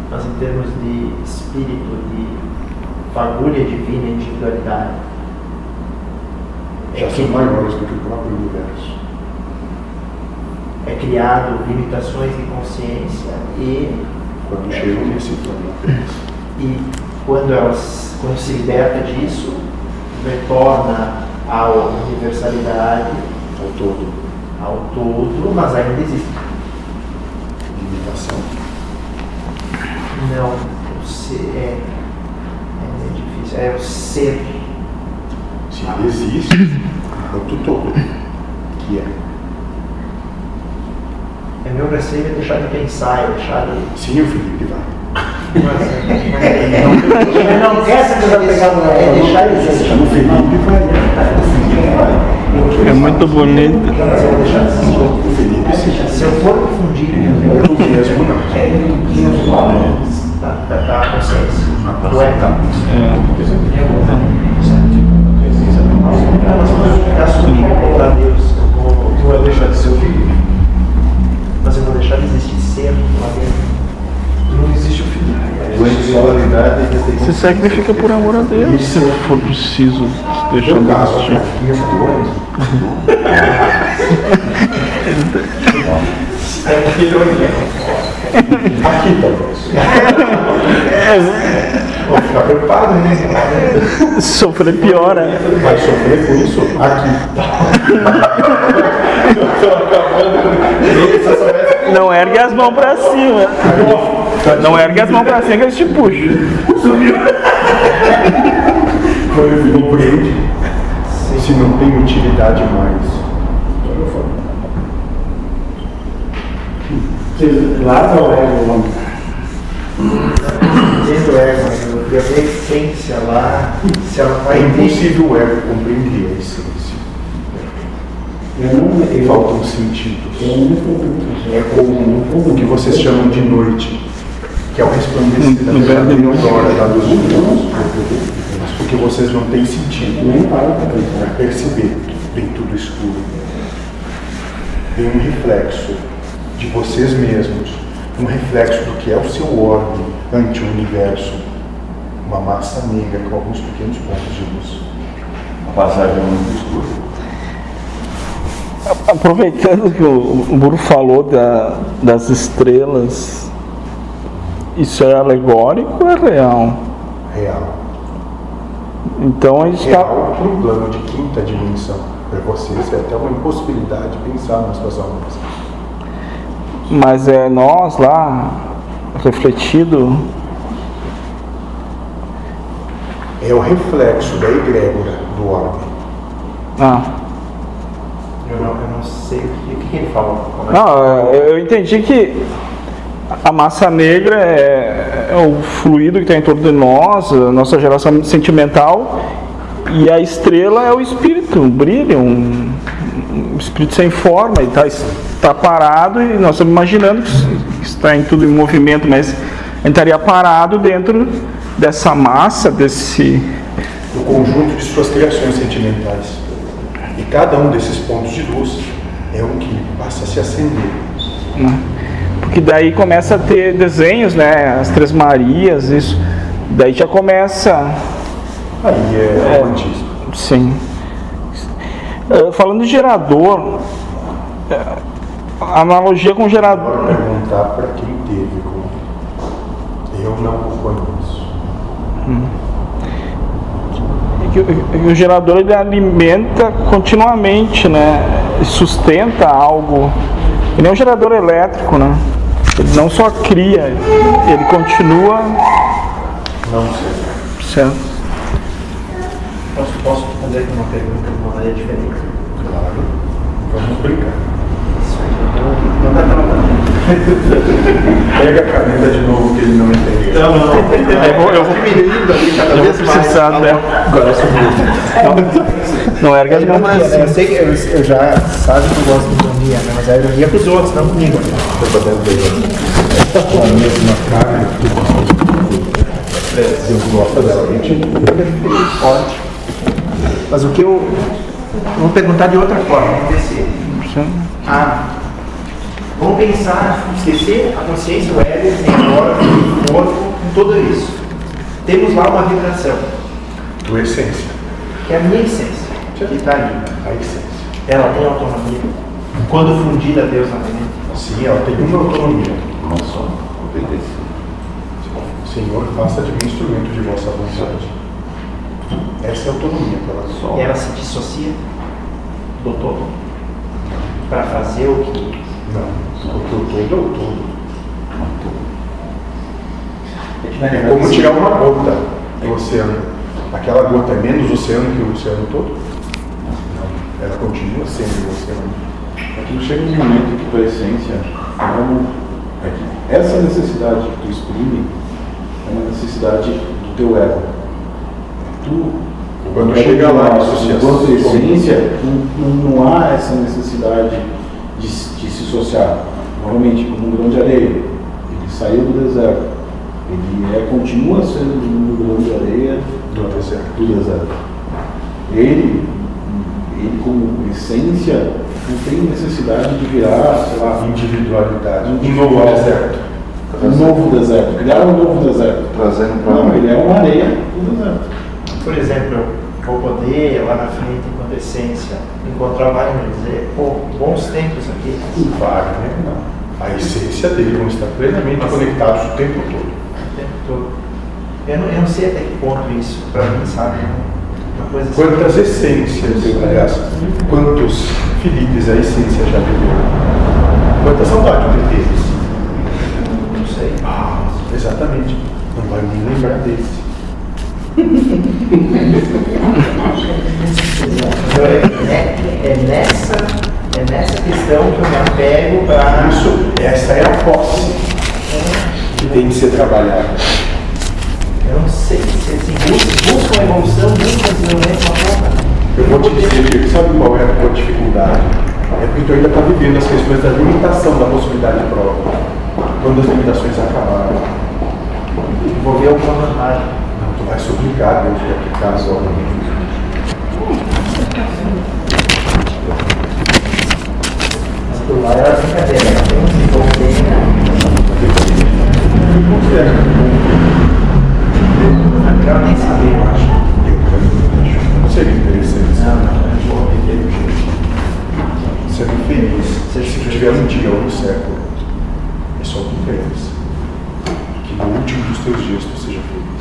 Mas em termos de espírito, de fagulha divina e individualidade, Já é, são maiores do que o próprio universo. é criado limitações de consciência e, Quando chegam nesse plano. e quando, elas, quando se liberta disso, retorna à universalidade, Ao todo. ao todo, mas ainda existe. Limitação. Não, o ser é, é meio difícil, é o ser. Se ele existe, quanto todo. Que é. É meu receio é deixar de pensar, é deixar de. Sim, o Felipe vai. Mas não quer se desapegar do É deixar ele existir. O Felipe vai. É muito bonito. Mas eu deixar de. Se eu Tu mesmo não. da, da, da consciência, do mas quando eu assumir para Deus, Tu vai deixar de ser o Felipe. mas eu vou deixar de existir ser lá dentro. Não existe o Felipe. Se sacrifica por amor a Deus, se for preciso deixar de existir. É. Aqui talvez. Vou ficar preocupado, né? Sofrer piora. Vai sofrer por isso aqui. Não ergue as mãos pra cima. Não ergue as mãos pra cima que eles te puxam. Foi o compreende se não tem utilidade mais. Lá não é o homem. dentro do ego, mas eu queria ver a essência lá, se ela vai É impossível o ego compreender a essência. Eu não eu, Faltam sentidos. eu não pergunto. É como o que vocês chamam de noite, que é o resplandecer da verdadeira aurora da luz de Deus. Porque vocês não têm sentido Nem para perceber, vem tudo escuro. Vem um reflexo de vocês mesmos, um reflexo do que é o seu orbe ante o universo. Uma massa negra com alguns pequenos pontos de luz. a passagem muito escura. Aproveitando que o o Buru falou da- das estrelas, isso é alegórico ou é real? Real. Então a gente está. Real para um plano de quinta dimensão. Para vocês é até uma impossibilidade de pensar nas suas almas. Mas é nós lá, refletido. É o reflexo da egrégora do orbe. Ah, Eu não, eu não sei o que, o que ele falou. Como é? não, é, eu entendi que a massa negra é, é o fluido que está em torno de nós, a nossa geração sentimental, e a estrela é o espírito, um brilho, um, um espírito sem forma, ele está tá parado e nós estamos imaginando que está em tudo em movimento, mas estaria parado dentro dessa massa, desse. O conjunto de suas criações sentimentais. E cada um desses pontos de luz é o que passa a se acender. né? Porque daí começa a ter desenhos, né? As Três Marias, isso. Daí já começa. Aí é romantismo. Sim. Eh, Falando de gerador, a analogia com gerador. Agora perguntar para quem teve com. Eu não conheço. é que o- que o gerador ele alimenta continuamente, né? E sustenta algo. E nem um gerador elétrico, né? Ele não só cria, ele continua. Não sei. Certo. Posso, posso fazer aqui uma pergunta de uma maneira diferente? Claro. Vamos brincar. Isso aí, não, não dá pra Pega a caneta de novo que ele não entendeu. Não, não. Eu vou- eu vou- Eu vou vez mais. precisar dela. Agora eu sou muito. Não ergue as mãos pra Mas cima. eu sei que eu, eu já sabe que eu gosto de ironia, né? Mas é ironia pros outros, não comigo. Né? A mesma carne, Deus gosta da gente. Ótimo. Mas o que eu. Vou perguntar de outra forma, vamos ver se. Ah, vamos pensar, esquecer a consciência, o ego, o corpo, o corpo, com tudo isso. Temos lá uma vibração, Tua essência. que é a minha essência, que está ali. A essência. Ela tem autonomia. Quando fundida a Deus na mente. Sim, ela tem uma autonomia. Não só obedecer. Senhor, faça de mim instrumento de vossa vontade. Essa é a autonomia que ela E ela se dissocia do todo para fazer o que. Não, porque o todo é o todo. É como tirar uma gota do oceano. Aquela gota é menos oceano que o oceano todo? Não. Ela continua sendo o oceano. Aquilo chega um momento que tua essência, é essa necessidade que tu exprime, é uma necessidade do teu ego. Tu, Quando chega lá, nós, associação. enquanto essência, não, não há essa necessidade de, se- de se associar. Novamente, como um grão de areia, ele saiu do deserto. Ele é, continua sendo um grão de areia Do deserto. do deserto. Ele, ele como essência, não tem necessidade de virar, sei lá, Individualidade. Um novo deserto. um novo deserto, criar um novo deserto. Trazendo para Não, ele é uma areia do deserto. Por exemplo, eu vou poder lá na frente, essência, encontrar Wagner e dizer, pô, bons tempos aqui. Wagner, não. A essência dele vão estar plenamente conectados o tempo todo. o tempo todo. Eu não, eu não sei até que ponto isso, pra mim, sabe? Uma coisa assim. Quantas essências, aliás, quantos Filipes a essência já viveu? Quanta saudade ele teve? Não sei. Ah, exatamente. Não vai nem lembrar desse. Então, é, é- é nessa, é nessa questão que eu me apego para. Isso, essa é a posse que tem que ser trabalhada. Eu não sei se assim, buscam, buscam a evolução, buscam o desenvolvimento de uma forma. Eu vou te dizer, Diego, sabe qual é a tua dificuldade? É porque tu ainda está vivendo as questões da limitação da possibilidade de prova. Quando as limitações acabarem, Vou ver alguma vantagem. Suplicar a Deus de aplicar as obras. Mas por lá era brincadeira, né? tem um desenvolvimento. É melhor nem saber, eu acho. Não seria interessante. Não, não, eu vou viver do jeito. Ser feliz. Se tu tiver um dia ou um século, é só tu feliz. Que no último dos teus dias tu seja feliz.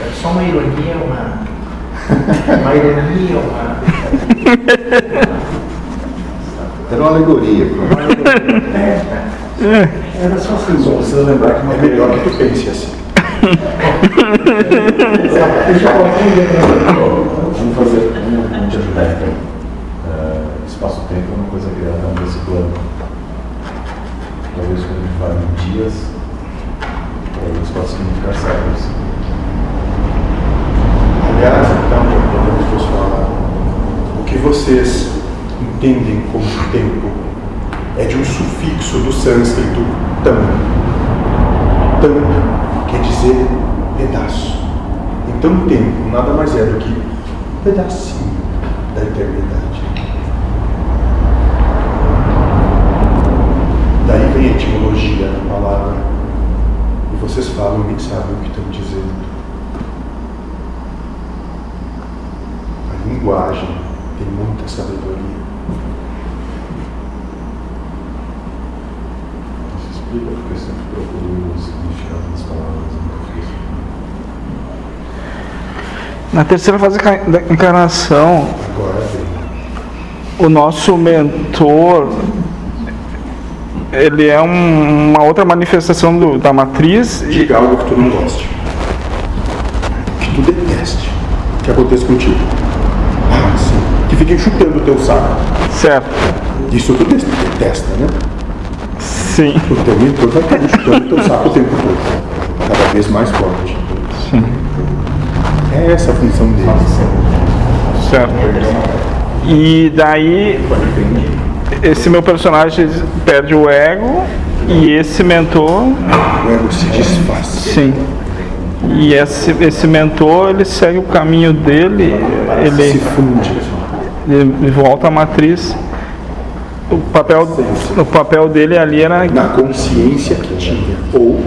É só uma ironia, uma. Uma ironia, uma. Uma alegoria. Era só assim. Só precisa lembrar que uma É melhor que tu pense assim. Vamos fazer, vamos, te ajudar então. É, Espaço-tempo é uma coisa criada nesse plano. Talvez quando a gente fala em dias, talvez possa significar séculos. Aliás, então, podemos falar. O que vocês entendem como tempo é de um sufixo do sânscrito tam. Tam quer dizer pedaço. Então, tempo nada mais é do que um pedacinho da eternidade. Daí vem a etimologia da palavra. E vocês falam nem sabem o que estão dizendo. A linguagem tem muita sabedoria. Explica porque eu sempre procuro o significado das palavras. fiz. Na terceira fase da encarnação, Agora vem. o nosso mentor ele é um- uma outra manifestação do- da matriz e Diga algo que tu não goste. Que tu deteste. Que aconteça contigo. Ah, sim. Que fiquem chutando o teu saco. certo Isso tu detesta, né? Sim O teu mentor vai estar o teu saco o tempo todo. Cada vez mais forte. sim É essa a função dele. certo e daí esse meu personagem perde o ego e esse mentor O ego se desfaz. sim e esse, esse mentor ele segue o caminho dele Se ele, funde. ele volta à matriz o papel, o papel dele ali era Na consciência que tinha. Ou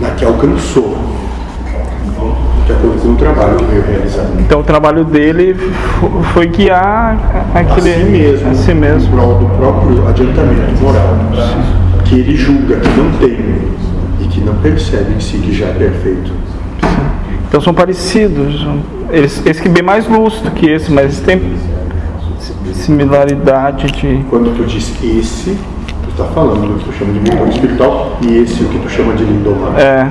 na que alcançou. De acordo com o trabalho que veio realizando. Então o trabalho dele fo- foi guiar aquele a si mesmo, a si mesmo. prol do próprio adiantamento moral, que ele julga que não tem e que não percebe em si que já é perfeito. Então são parecidos. Esse, esse que é bem mais lúcido que esse, mas tem similaridade de. Quando tu diz esse, tu tá falando do que tu chama de mentor espiritual e esse o que tu chama de lindomar. É.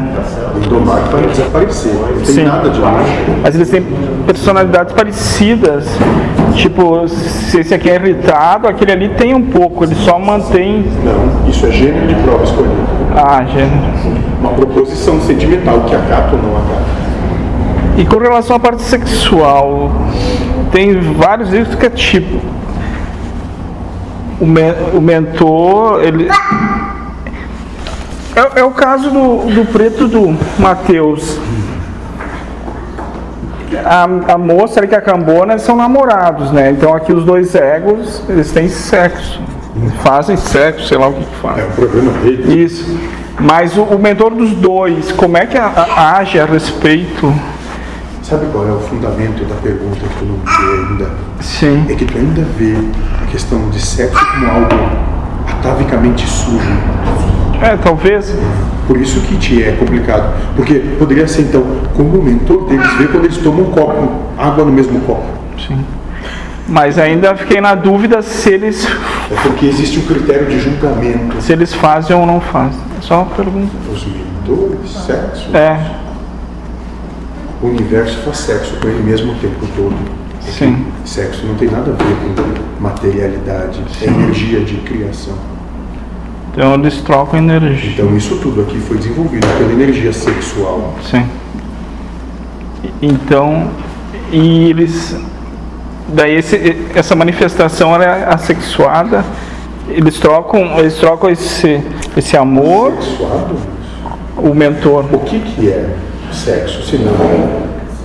Lindomar vai desaparecer. Não tem Sim. nada de luz. Mas eles têm personalidades parecidas. Tipo, se esse aqui é irritado, aquele ali tem um pouco, ele só mantém. Não, isso é gênero de prova escolhida. Ah, gênero. Uma proposição sentimental que acata ou não acata. E com relação à parte sexual, tem vários livros que é tipo. O, men- o mentor, ele. É, é o caso do, do preto do Mateus. A, a moça que é a cambona são namorados, né? Então aqui os dois egos, eles têm sexo. Fazem sexo, sei lá o que, que É fazem. o problema dele. Isso. Mas o, o mentor dos dois, como é que a- a- age a respeito? Sabe qual é o fundamento da pergunta que tu não vê ainda? Sim. É que tu ainda vê a questão de sexo como algo atavicamente sujo. É, talvez. Por isso que te é complicado. Porque poderia ser então, como o mentor deles vê quando eles tomam um copo, água no mesmo copo. Sim. Mas ainda fiquei na dúvida se eles, É porque existe um critério de julgamento. se eles fazem ou não fazem. É Só uma pergunta. Os mentores, sexo. É, O universo faz sexo com ele mesmo o tempo todo. sim. Sexo não tem nada a ver com materialidade, é energia de criação. Então eles trocam energia. Então isso tudo aqui foi desenvolvido pela energia sexual. Sim. Então, e eles. Daí esse, essa manifestação é assexuada. Eles trocam, eles trocam esse, esse amor, Sexuado? o mentor. O que, que é sexo, senão,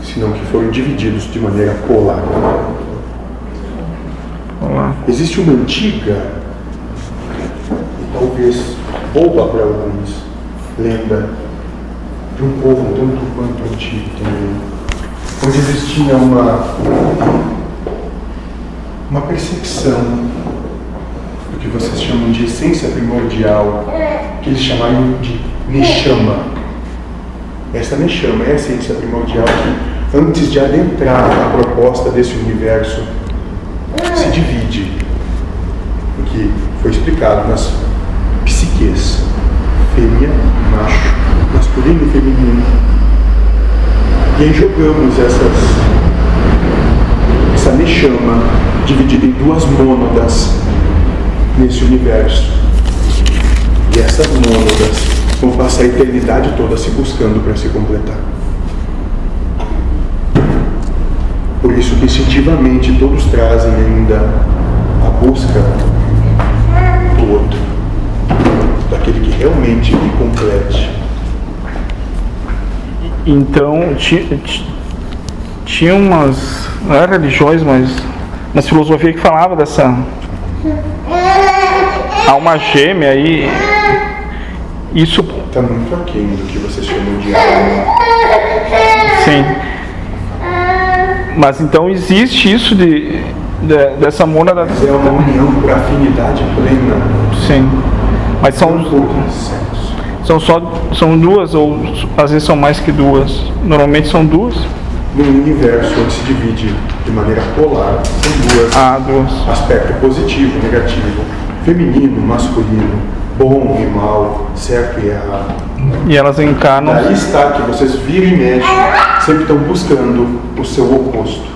senão que foram divididos de maneira polar? Vamos lá. Existe uma antiga, e talvez boba para alguns, lenda de um povo tanto quanto antigo também, onde existia uma, uma percepção do que vocês chamam de essência primordial, que eles chamaram de Neshama. Essa Neshama é a essência primordial que, antes de adentrar a proposta desse universo, se divide, o que foi explicado nas psiques, fêmea, macho, masculino e feminino. E aí jogamos essas, essa neshama dividida em duas mônadas nesse universo. E essas mônadas vão passar a eternidade toda se buscando para se completar. Por isso que instintivamente todos trazem ainda a busca do outro, daquele que realmente me complete. Então, ti- ti- tinha umas. Não era religiões, mas. Mas filosofia que falava dessa. Alma gêmea aí. Isso. Está muito aquém do que vocês chamam de alma. Sim. Mas então existe isso de, de- dessa mônada. É uma união por afinidade plena, Sim. Mas são, são só. São duas, ou às vezes são mais que duas. Normalmente são duas. No universo onde se divide de maneira polar, são duas. Ah, duas. Aspecto positivo negativo, feminino, masculino, bom e mal, certo e errado. E elas encarnam. Daí está que vocês viram e mexem, sempre estão buscando o seu oposto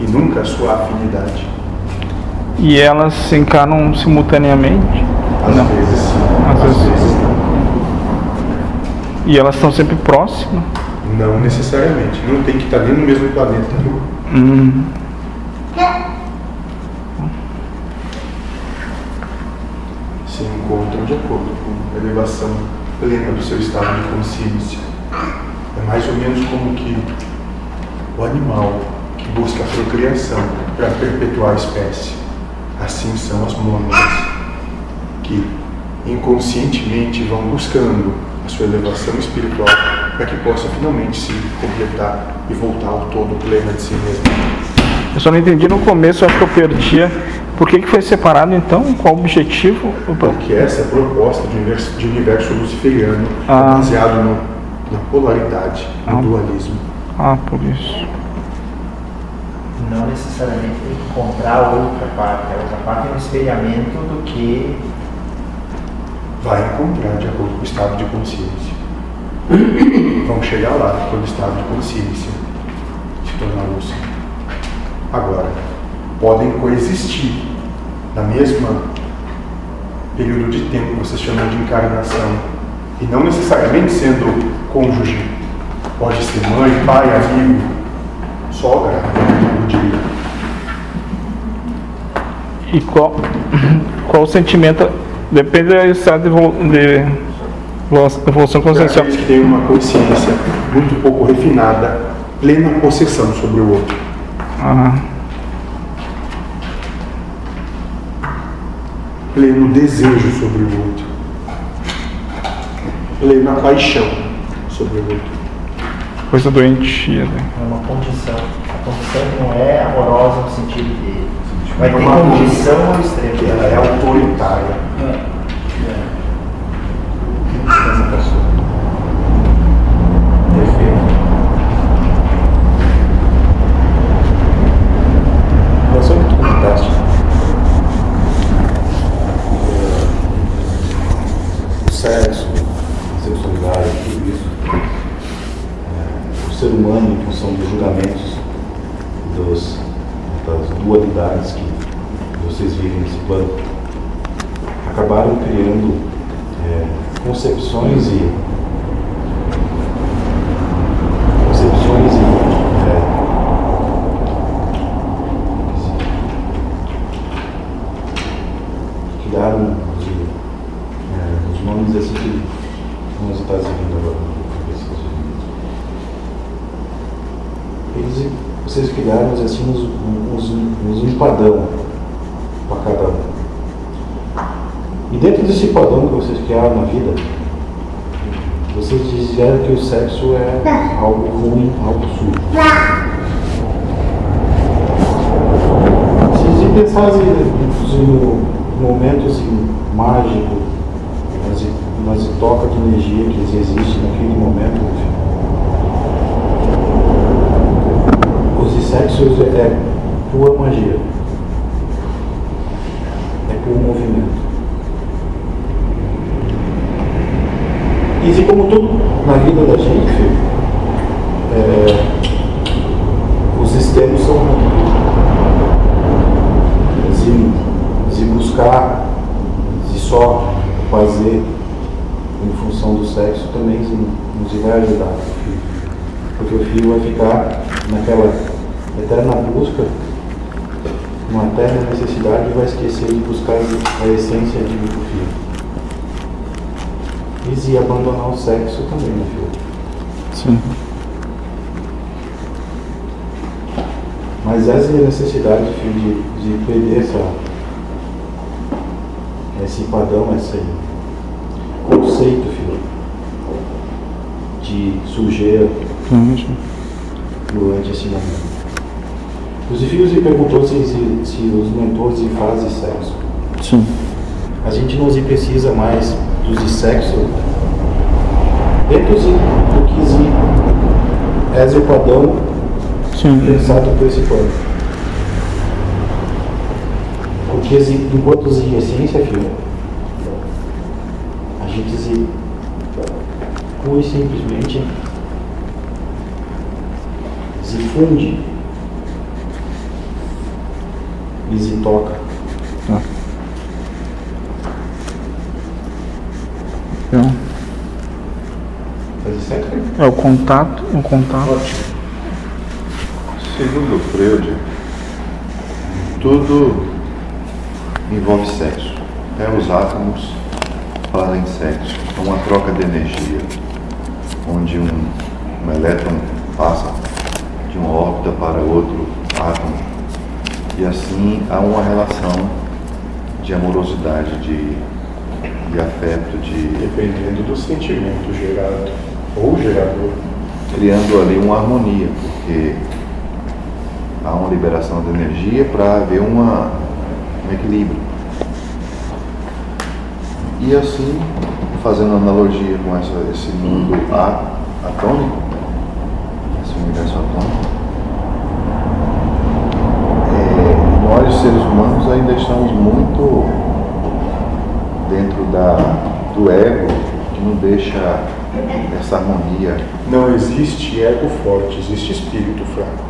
e nunca a sua afinidade. E elas se encarnam simultaneamente. Às Não. vezes sim, Às às, vezes- vezes não. E elas estão sempre próximas. Não necessariamente, não tem que estar nem no mesmo planeta. Hum. Se encontram de acordo com a elevação plena do seu estado de consciência. É mais ou menos como que o animal que busca a procriação para perpetuar a espécie. Assim são as mônadas que inconscientemente vão buscando a sua elevação espiritual para que possa finalmente se completar e voltar ao todo pleno de si mesmo. Eu só não entendi no começo, acho que eu perdia. Por que, que foi separado então? Qual o objetivo? Porque essa é a proposta de universo, de universo luciferiano, Ah. baseado no- na polaridade, no Ah. dualismo. Ah, por isso. Não necessariamente encontrar a outra parte. A outra parte é um espelhamento do que vai encontrar de acordo com o estado de consciência. Vão chegar lá quando o estado de consciência se tornar lúcido. Agora, podem coexistir na mesma período de tempo que vocês chamam de encarnação. E não necessariamente sendo cônjuge. Pode ser mãe, pai, amigo, sogra, eu diria. E qual, qual o sentimento? Depende do estado de, de evolução consciencial. aqueles que têm uma consciência muito pouco refinada, plena possessão sobre o outro. Ah, pleno desejo sobre o outro, plena paixão sobre o outro. coisa doentia. né? É uma condição. A condição que não é amorosa no sentido de. Vai ter Uma condição ao extremo. ela é autoritária. Essa a essência de do filho. E se abandonar o sexo também, né, filho? Sim. Mas essa é a necessidade, filho, de, de perder essa, esse padrão, esse conceito, filho, de sujeira durante esse momento. Os filhos me perguntou se, se, se os mentores fazem sexo. A gente não se precisa mais dos de sexo dentro de- do que se é o padrão Sim. pensado por esse plano. Porque se- enquanto em essência, filho, a gente se pura e simplesmente se funde e se toca. Então, sexo é o contato, o contato. Segundo Freud, tudo envolve sexo. Até os átomos fazem sexo. É uma troca de energia, onde um, um elétron passa de uma órbita para outro átomo. E assim há uma relação de amorosidade, de, de afeto, de Dependendo do sentimento gerado ou gerador. criando ali uma harmonia, porque há uma liberação de energia para haver uma, um equilíbrio. E assim, fazendo analogia com essa, esse mundo atômico, esse universo atômico, é, nós seres humanos ainda estamos muito da, do ego que não deixa essa harmonia. Não existe ego forte, existe espírito fraco.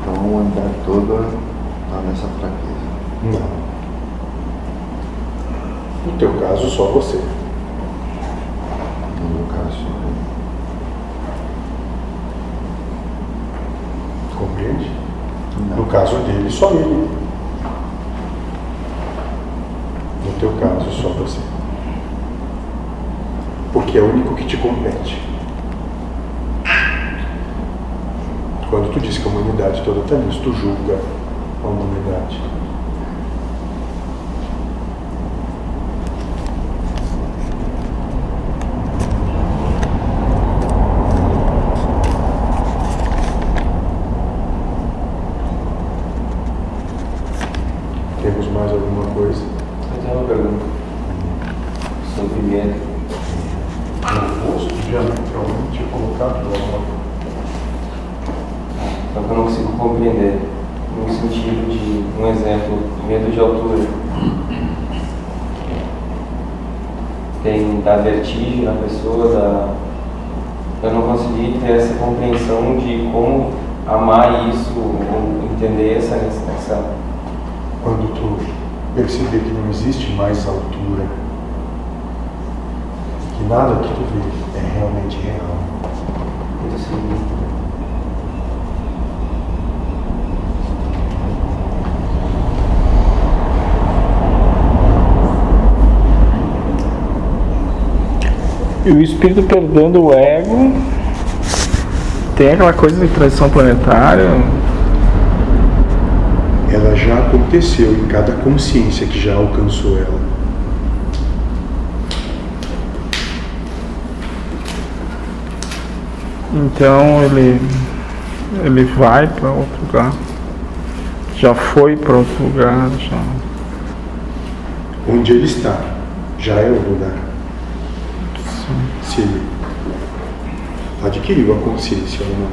Então a humanidade toda está nessa fraqueza. Não. No teu caso, só você. No meu caso, Compreende? não. No caso dele, só ele. Teu caso, só você. Porque é o único que te compete. Quando tu diz que a humanidade toda está nisso, tu julga a humanidade. Temos mais alguma coisa? Eu tenho uma pergunta sobre medo. No rosto, diametralmente tinha colocado pela mão. Só que eu não consigo compreender. No sentido de, um exemplo, medo de altura. Na pessoa, da... eu não consegui ter essa compreensão de como amar isso, entender essa, essa Quando tu perceber que não existe mais altura, que nada que tu vê é realmente real. muito E o espírito perdendo o ego. Tem aquela coisa de transição planetária. Ela já aconteceu em cada consciência que já alcançou ela. Então ele. Ele vai para outro lugar. Já foi para outro lugar. Já. Onde ele está, já é o lugar. Se adquiriu a consciência ou não.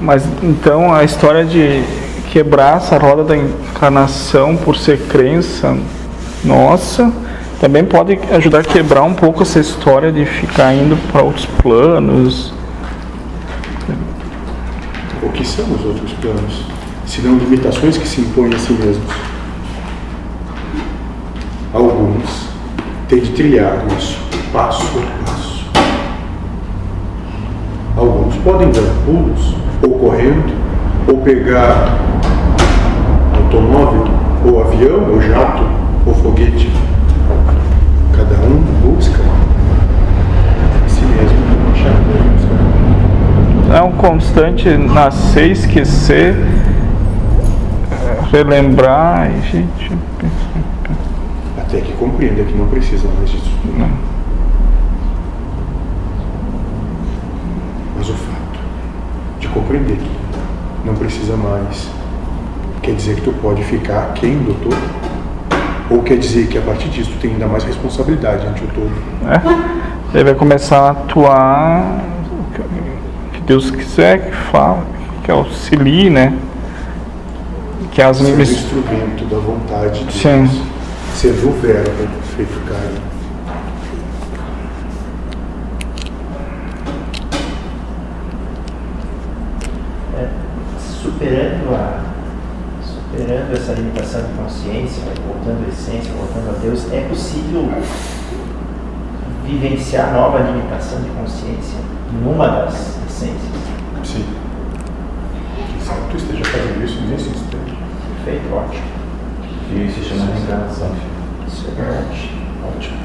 Mas então a história de quebrar essa roda da encarnação por ser crença nossa também pode ajudar a quebrar um pouco essa história de ficar indo para outros planos. O que são os outros planos? Senão limitações que se impõem a si mesmos. Alguns têm de trilhar isso, passo por passo. Alguns podem dar pulos, ou correndo, ou pegar automóvel, ou avião, ou jato, ou foguete. Cada um busca si mesmo, É um constante nascer, esquecer, relembrar e gente. até que compreenda que não precisa mais disso. Não. Mas o fato de compreender que não precisa mais quer dizer que tu pode ficar aquém do todo? Ou quer dizer que a partir disso tu tem ainda mais responsabilidade ante o todo? É. Ele vai começar a atuar o que Deus quiser que fala, que auxilie, né? Que as Ser o instrumento da vontade de Sim. Deus. Ser o verbo feito carne. É, superando a superando essa limitação de consciência, voltando à essência, voltando a Deus, é possível vivenciar nova limitação de consciência numa das essências. Sim. Quem sabe tu esteja fazendo isso nesse instante. Perfeito, ótimo. E isso se chama reencarnação. Isso é verdade. Ótimo.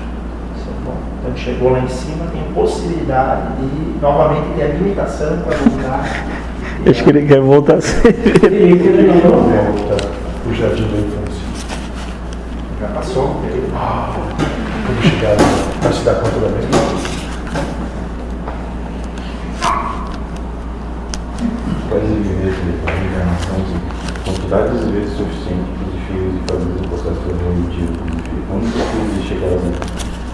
Isso é bom. Então chegou lá em cima, tem possibilidade de novamente ter a limitação para voltar. Acho que ele quer voltar a ser. Volta o jardim da infância. Já passou? Quando chegar para se dar conta da mesma coisa. Pode viver a reencarnação de quantidades de vezes suficiente para os filhos e fazer o processo evolutivo do filho. Quando os filhos chegarem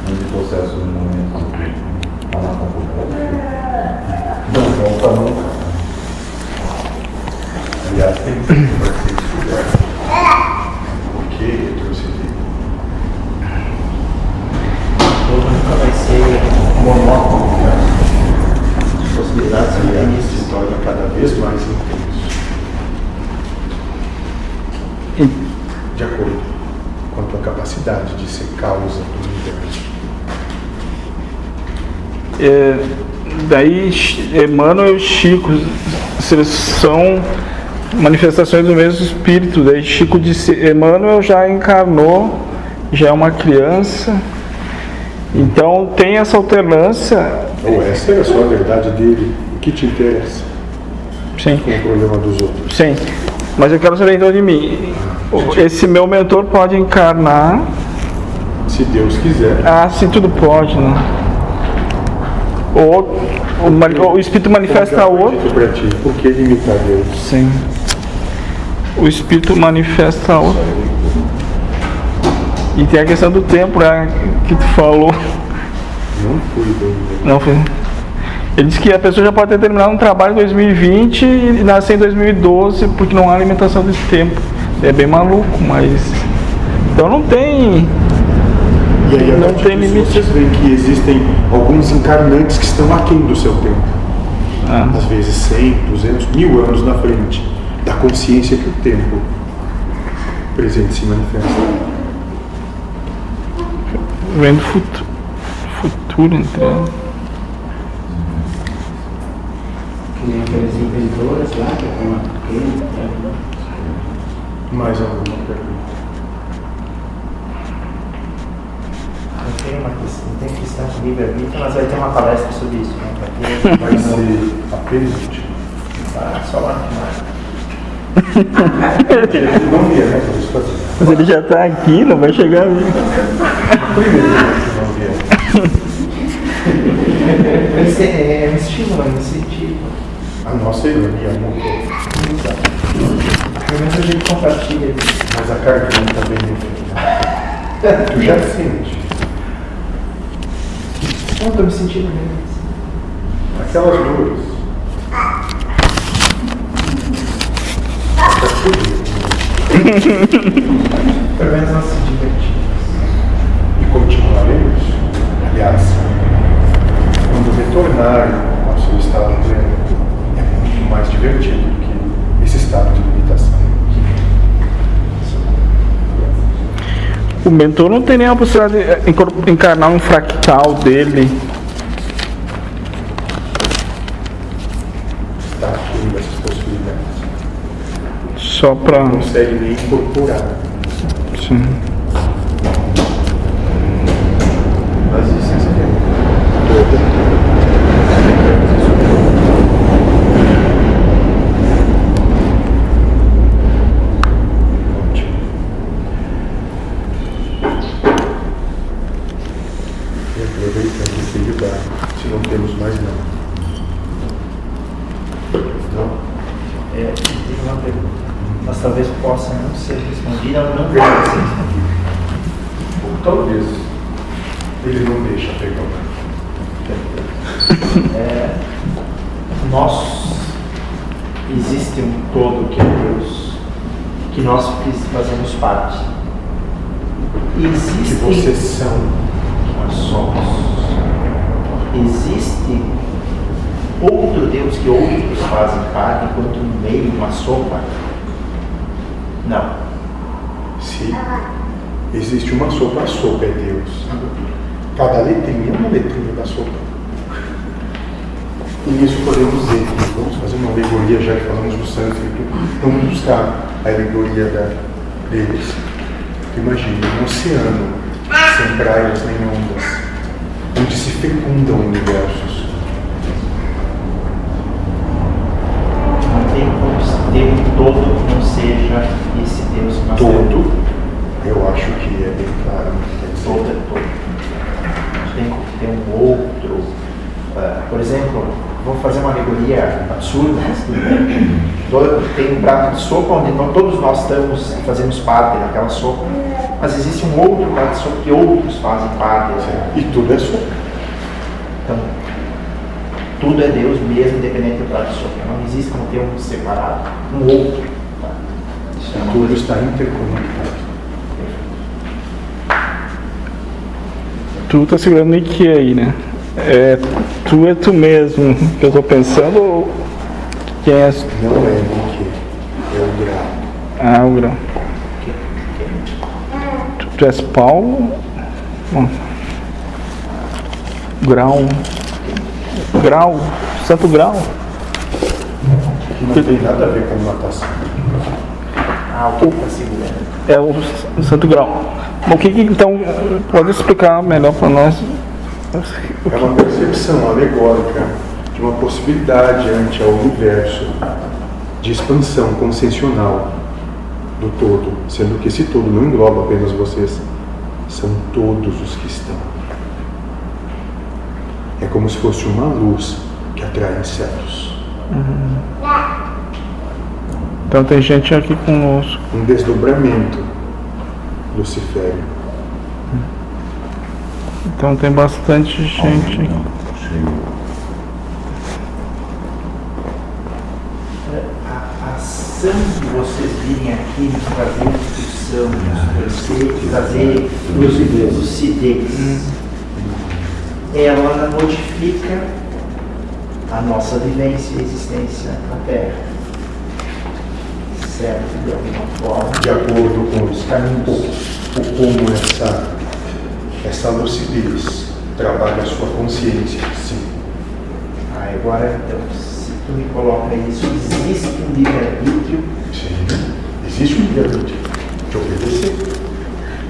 nesse processo no momento de lá na do filho. Não volta nunca aliás, tem que ser compartilhado esse lugar. Ok, eu trouxe aqui. Todo nunca vai ser monótono, né? As possibilidades são infinitas. Se torna cada vez mais intenso. De acordo com a tua capacidade de ser causa do universo. É, daí Emmanuel e Chico vocês são manifestações do mesmo espírito. Daí Chico disse, Emmanuel já encarnou, já é uma criança. Então tem essa alternância. Ou essa é só a verdade dele. O que te interessa Sim. com o problema dos outros? Sim, mas eu quero saber então de mim. Esse meu mentor pode encarnar. Se Deus quiser. Ah, sim, tudo pode, né? Ou o, o espírito manifesta outro. Para ti, por que limitar Deus? Sim. O espírito manifesta outro. E tem a questão do tempo, né? Que tu falou. Não fui bem. Não foi. Ele disse que a pessoa já pode ter terminado um trabalho em 2020 e nascer em 2012 porque não há alimentação desse tempo. É bem maluco, mas. Então não tem. E aí, a Não tem limite. Vocês veem que existem alguns encarnantes que estão aquém do seu tempo. Ah, Às vezes 100, 200, mil anos na frente da consciência que o tempo presente se manifesta. vendo futuro, futuro entrando. Que nem aqueles inventores lá, que é uma pequena. Mais alguma pergunta? Não tem uma questão, não tem questão de livre-arbítrio, mas vai ter uma palestra sobre isso. Né? Vai ter, Vai ser a penúltima. Ah, só lá no final. Mas ele já está aqui, não vai chegar ali. Primeiro que não via. Esse é um um incentivo. A nossa ironia mudou. Pelo menos a gente compartilha. Mas a carga não está bem definida. Tu já sente. Não, estou me sentindo bem. Aquelas dores. Tá tudo. Pelo menos nós se divertimos. E continuaremos. Aliás, quando retornar ao seu estado pleno, é muito mais divertido do que esse estado de limitação. O mentor não tem nenhuma possibilidade de encor- encarnar um fractal dele. Está aqui essas possibilidades. Só pra. Não consegue nem incorporar. Sim. Mas isso é Ótimo. E aproveitando esse lugar, se não temos mais nada. Não? É, tem uma pergunta. Mas talvez possa não ser respondida ou não deva ser respondida. Ou talvez ele não deixa perguntar. É, nós, existe um todo que é Deus, que nós fazemos parte. Que Existe vocês são. que nós somos. Existe outro Deus que outros fazem parte enquanto no meio uma sopa? Não. Se existe uma sopa, a sopa é Deus. Cada letrinha é uma letrinha da sopa. E nisso podemos dizer, vamos fazer uma alegoria, já que falamos do sânscrito, vamos buscar a alegoria da, deles. Imagine um oceano sem praias nem ondas, onde se fecundam universos. Não tem como ter um todo que não seja esse Deus que nós temos. Todo, eu acho que é bem claro. Todo é todo. Gente tem que ter um outro. ah, por exemplo, vou fazer uma alegoria absurda. Todo- Tem um prato de sopa onde todos nós estamos e fazemos parte daquela sopa, mas existe um outro prato de sopa que outros fazem parte. E tudo é sopa. Então, tudo é Deus mesmo, independente do prato de sopa. Não existe como ter um separado, um outro. tá? Isso é uma Tudo coisa está interconectado. Tu tá segurando em que aí, né? É, tu é tu mesmo que eu tô pensando ou quem é Não é o que, é o grau. ah, o grão? Tivesse Paulo, hum, grau, grau, santo grau. Que não tem nada a ver com natação. Ah, o que? É o, o santo grau. Bom, O que, que então pode explicar melhor para nós? É uma percepção alegórica de uma possibilidade ante ao universo de expansão consciencial do todo, sendo que esse todo não engloba apenas vocês, são todos os que estão. É como se fosse uma luz que atrai insetos. Então tem gente aqui conosco. Um desdobramento lucifério. Então tem bastante gente aqui. A a ação de vocês virem aqui nos trazer instrução, nos trazer, trazer lucidez, lucidez, ela modifica a nossa vivência e existência na Terra. Certo? De alguma forma. de acordo com os caminhos, o como essa, essa lucidez trabalha a sua consciência. Sim. Ah, agora então, tu me coloca isso, existe um livre-arbítrio Sim. Existe um livre-arbítrio de obedecer.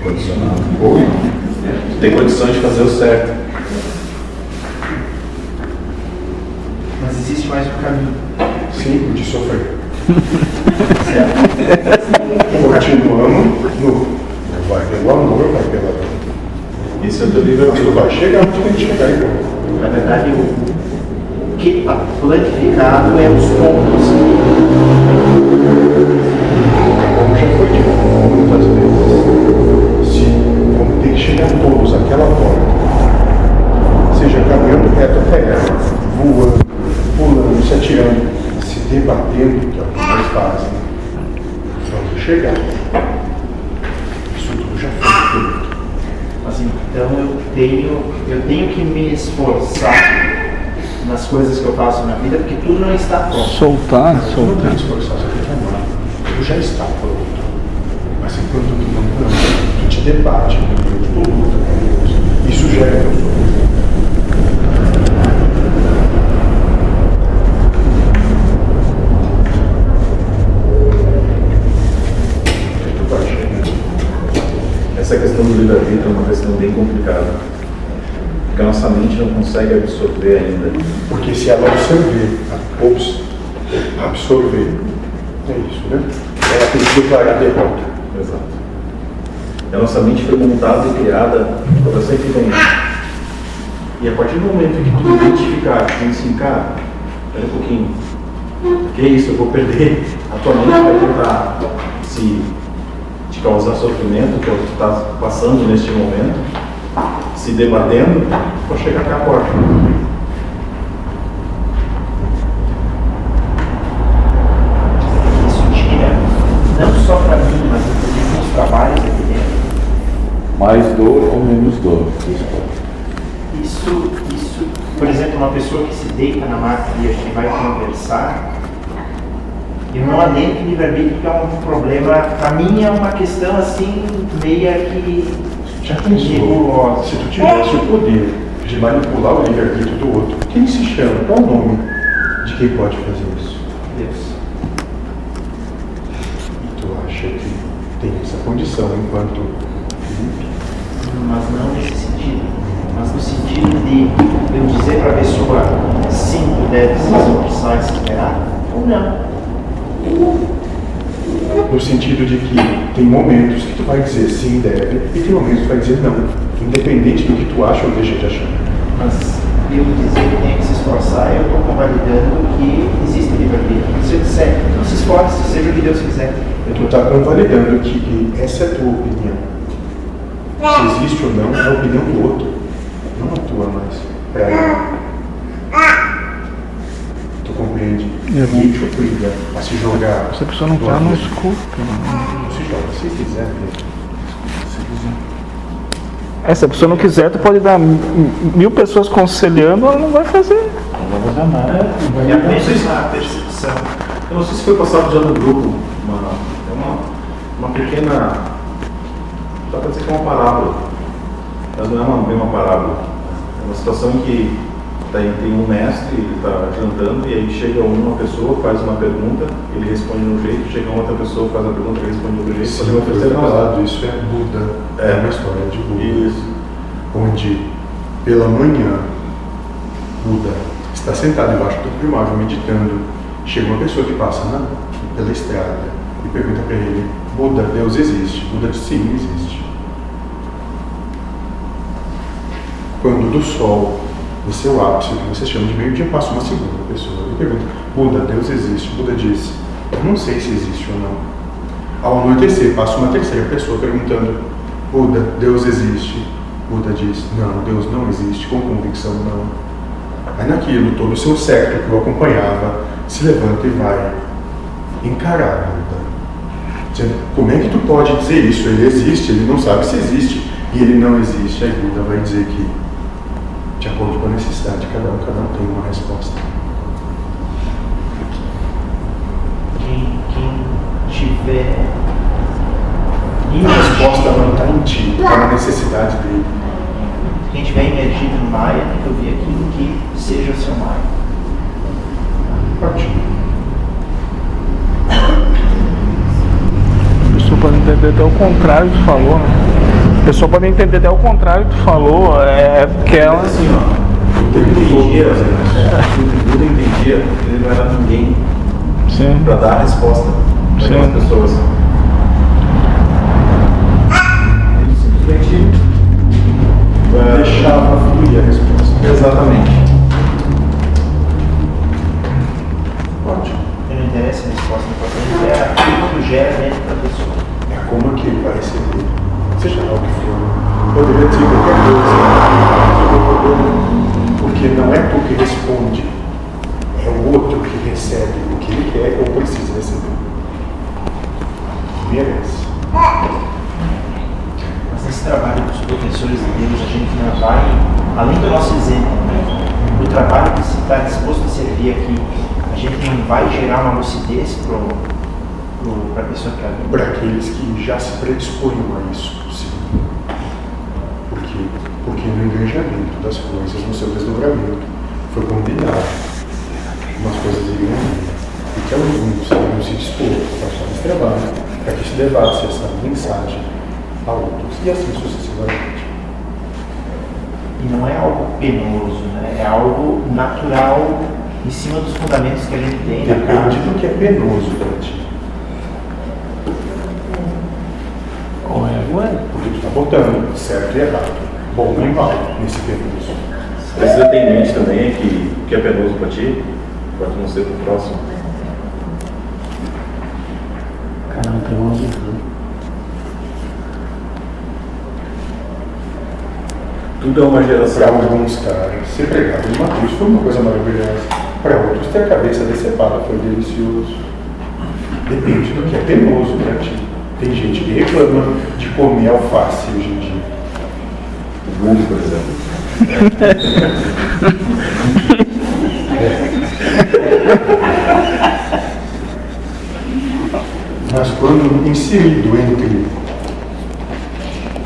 Condicionado. Ou não. Tem condições de fazer o certo. mas existe mais um caminho. Sim, o de sofrer. Certo? Continuamos no. Vai pelo amor, vai pela dor. Esse é o teu Mas livre-arbítrio. tu vai chegar onde tu tem que chegar igual. Na verdade, o, o que está planificado é os pontos Como já foi dito muitas vezes, se como tem que chegar todos àquela porta, seja caminhando reto até ela, voando, pulando, se atirando, se debatendo, que é o que nós fazem, vamos chegar. Isso tudo já foi feito. Mas então eu tenho, eu tenho que me esforçar nas coisas que eu faço na vida, porque tudo não está pronto. Soltar, não tem soltar. que esforçar, você tem que amar. Tudo já está pronto. Mas enquanto tu não ama, tu te debate com Deus, tu luta com Deus. Isso gera teu sofrimento. Essa questão do livre-arbítrio é uma questão bem complicada. Porque a nossa mente não consegue absorver ainda. Porque se ela absorver, obs- absorver, é isso, né? Ela tem que declarar derrota. Exato. E a nossa mente foi montada e criada para sempre bem. E a partir do momento que tu identificar, que tem assim, cara, espera um pouquinho, que é isso, eu vou perder, a tua mente vai tentar se te causar sofrimento, que que tu está passando neste momento, se debatendo, para chegar até a porta. Isso tira, não só para mim, mas inclusive nos trabalhos aqui dentro. Mais dor ou menos dor? Isso, isso, por exemplo, uma pessoa que se deita na maca e a gente vai conversar, eu não adentro livre-arbítrio porque é um problema, para mim é uma questão assim, meia que Já pensou? Se tu tivesse o poder de manipular o livre-arbítrio do outro, quem se chama? Qual o nome de quem pode fazer isso? Deus. E tu acha que tem essa condição enquanto Felipe? Mas não nesse sentido. Mas no sentido de eu dizer para a pessoa, sim, tu deve se esforçar e se esperar, ou não. No sentido de que tem momentos que tu vai dizer sim, deve, e tem momentos que tu vai dizer não, independente do que tu acha ou deixa de achar. Mas eu dizer que tem que se esforçar, eu estou convalidando que existe livre-arbítrio. Se eu disser, não se esforce, seja o que Deus quiser. Eu Tu estou está convalidando que, que essa é a tua opinião. Se existe ou não, é a opinião do outro, não a tua mais. Tu compreende? É bom. E te obriga a se jogar. Se a pessoa não quer, não abismo. escuta. Não se joga, se quiser. né? Se quiser. É, se a pessoa não quiser, tu pode dar mil pessoas aconselhando, ela não vai fazer. Não vai fazer nada. E apenas a percepção. Eu não sei se foi passado já no grupo uma, é uma, uma pequena dá para dizer que é uma parábola, mas não é uma, bem uma parábola. É uma situação em que tem, tem um mestre, ele está jantando, e aí chega uma pessoa, faz uma pergunta, ele responde de um jeito, chega outra pessoa, faz a pergunta, ele responde de outro jeito, Sim, faz uma terceira falado, isso é Buda. É. É uma história de Buda. Isso. Onde, pela manhã, Buda está sentado embaixo do primórdio meditando. Chega uma pessoa que passa na, pela estrada e pergunta para ele: Buda, Deus existe? Buda diz: Sim, existe. Quando do sol, no seu ápice, o que você chama de meio-dia, passa uma segunda pessoa e pergunta: Buda, Deus existe? Buda diz: não sei se existe ou não. Ao anoitecer, passa uma terceira pessoa perguntando: Buda, Deus existe? Buda diz: Não, Deus não existe, com convicção não. Aí naquilo, todo o seu século que o acompanhava se levanta e vai encarar Buda. Dizendo: Como é que tu pode dizer isso? Ele existe, ele não sabe se existe. E ele não existe. Aí Buda vai dizer que, de acordo com a necessidade de cada um, cada um tem uma resposta. Quem, quem tiver A resposta não está em ti, está na necessidade dele. Quem tiver emergido no Maia tem que ouvir aquilo que seja o seu Maia. Ótimo. A pessoa pode entender até o contrário que falou, né? A pessoa pode entender até o contrário que tu falou, é porque ela. Assim, ó, o Buda entendia, o Buda entendia que ele não era ninguém Sim. para dar a resposta para Sim. aquelas pessoas. Ele simplesmente é, Deixava fluir a resposta. Exatamente. Ótimo. Não interessa a resposta importante, é aquilo que gera dentro da pessoa. É como que ele vai receber, seja lá o que for. Poderia dizer qualquer coisa. Porque não é tu que responde, é o outro que recebe o que ele quer ou precisa receber. Merece. Mas nesse trabalho dos professores de Deus, a gente não vai, além do nosso exemplo, né, do trabalho que se está disposto a servir aqui, a gente não vai gerar uma lucidez para a pessoa que vindo. Para aqueles que já se predispunham a isso, sim. Porque, porque no engajamento das coisas, no seu desdobramento, foi combinado. Umas coisas iriam vir. E que alguns iriam se dispor a participar desse trabalho, para que se levasse essa mensagem a outros. E assim sucessivamente. E não é algo penoso, né? é algo natural em cima dos fundamentos que a gente tem Depende do que é penoso para ti. É, ou é. Porque tu está botando certo e errado. Bom mal nesse penoso. Precisa ter em mente também que o que é penoso para ti pode não ser para o próximo. Caramba, tem azul. Tudo é uma Para geração. alguns caras, ser pregado numa cruz foi uma coisa maravilhosa. Para outros, ter a cabeça decepada foi delicioso. Depende do que é penoso para ti. Tem gente que reclama de comer alface hoje em dia. Mundo, por exemplo. Mas quando inserido entre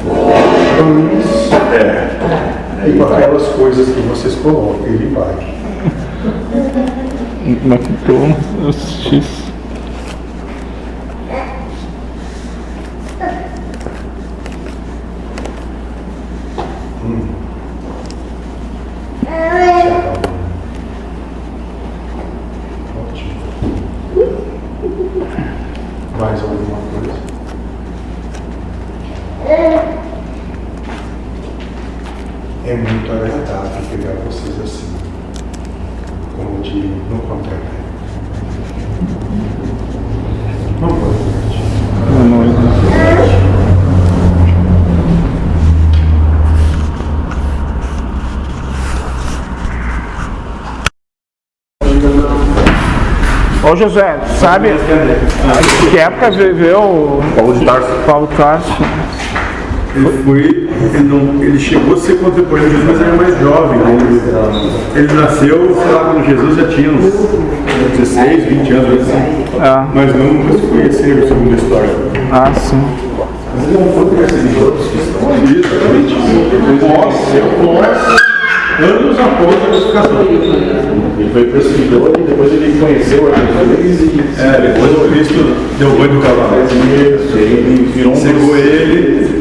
pães É. e com aquelas coisas que vocês colocam, ele vai. McDonald's, X. Ótimo. Mais alguma coisa? É muito agradável pegar vocês assim, como de no contrário. Uma boa noite. Boa noite. Ô José, sabe que época viveu o Paulo de Tarso. Paulo Tarso? Ele foi, ele, não, ele chegou a ser contemporâneo de Jesus, mas era mais jovem. Ele, ele nasceu, sei lá, quando Jesus já tinha uns 16, 20 anos, assim. Ah, Mas não nunca se conheceram, segundo a história. ah sim. Mas ele não foi perseguidor dos cristãos. Exatamente. Pós, pós, anos após a crucificação. Ele foi perseguidor e depois ele conheceu a Jesus e É, depois o Cristo deu banho no cavalo. Isso, ele virou um Cegou ele.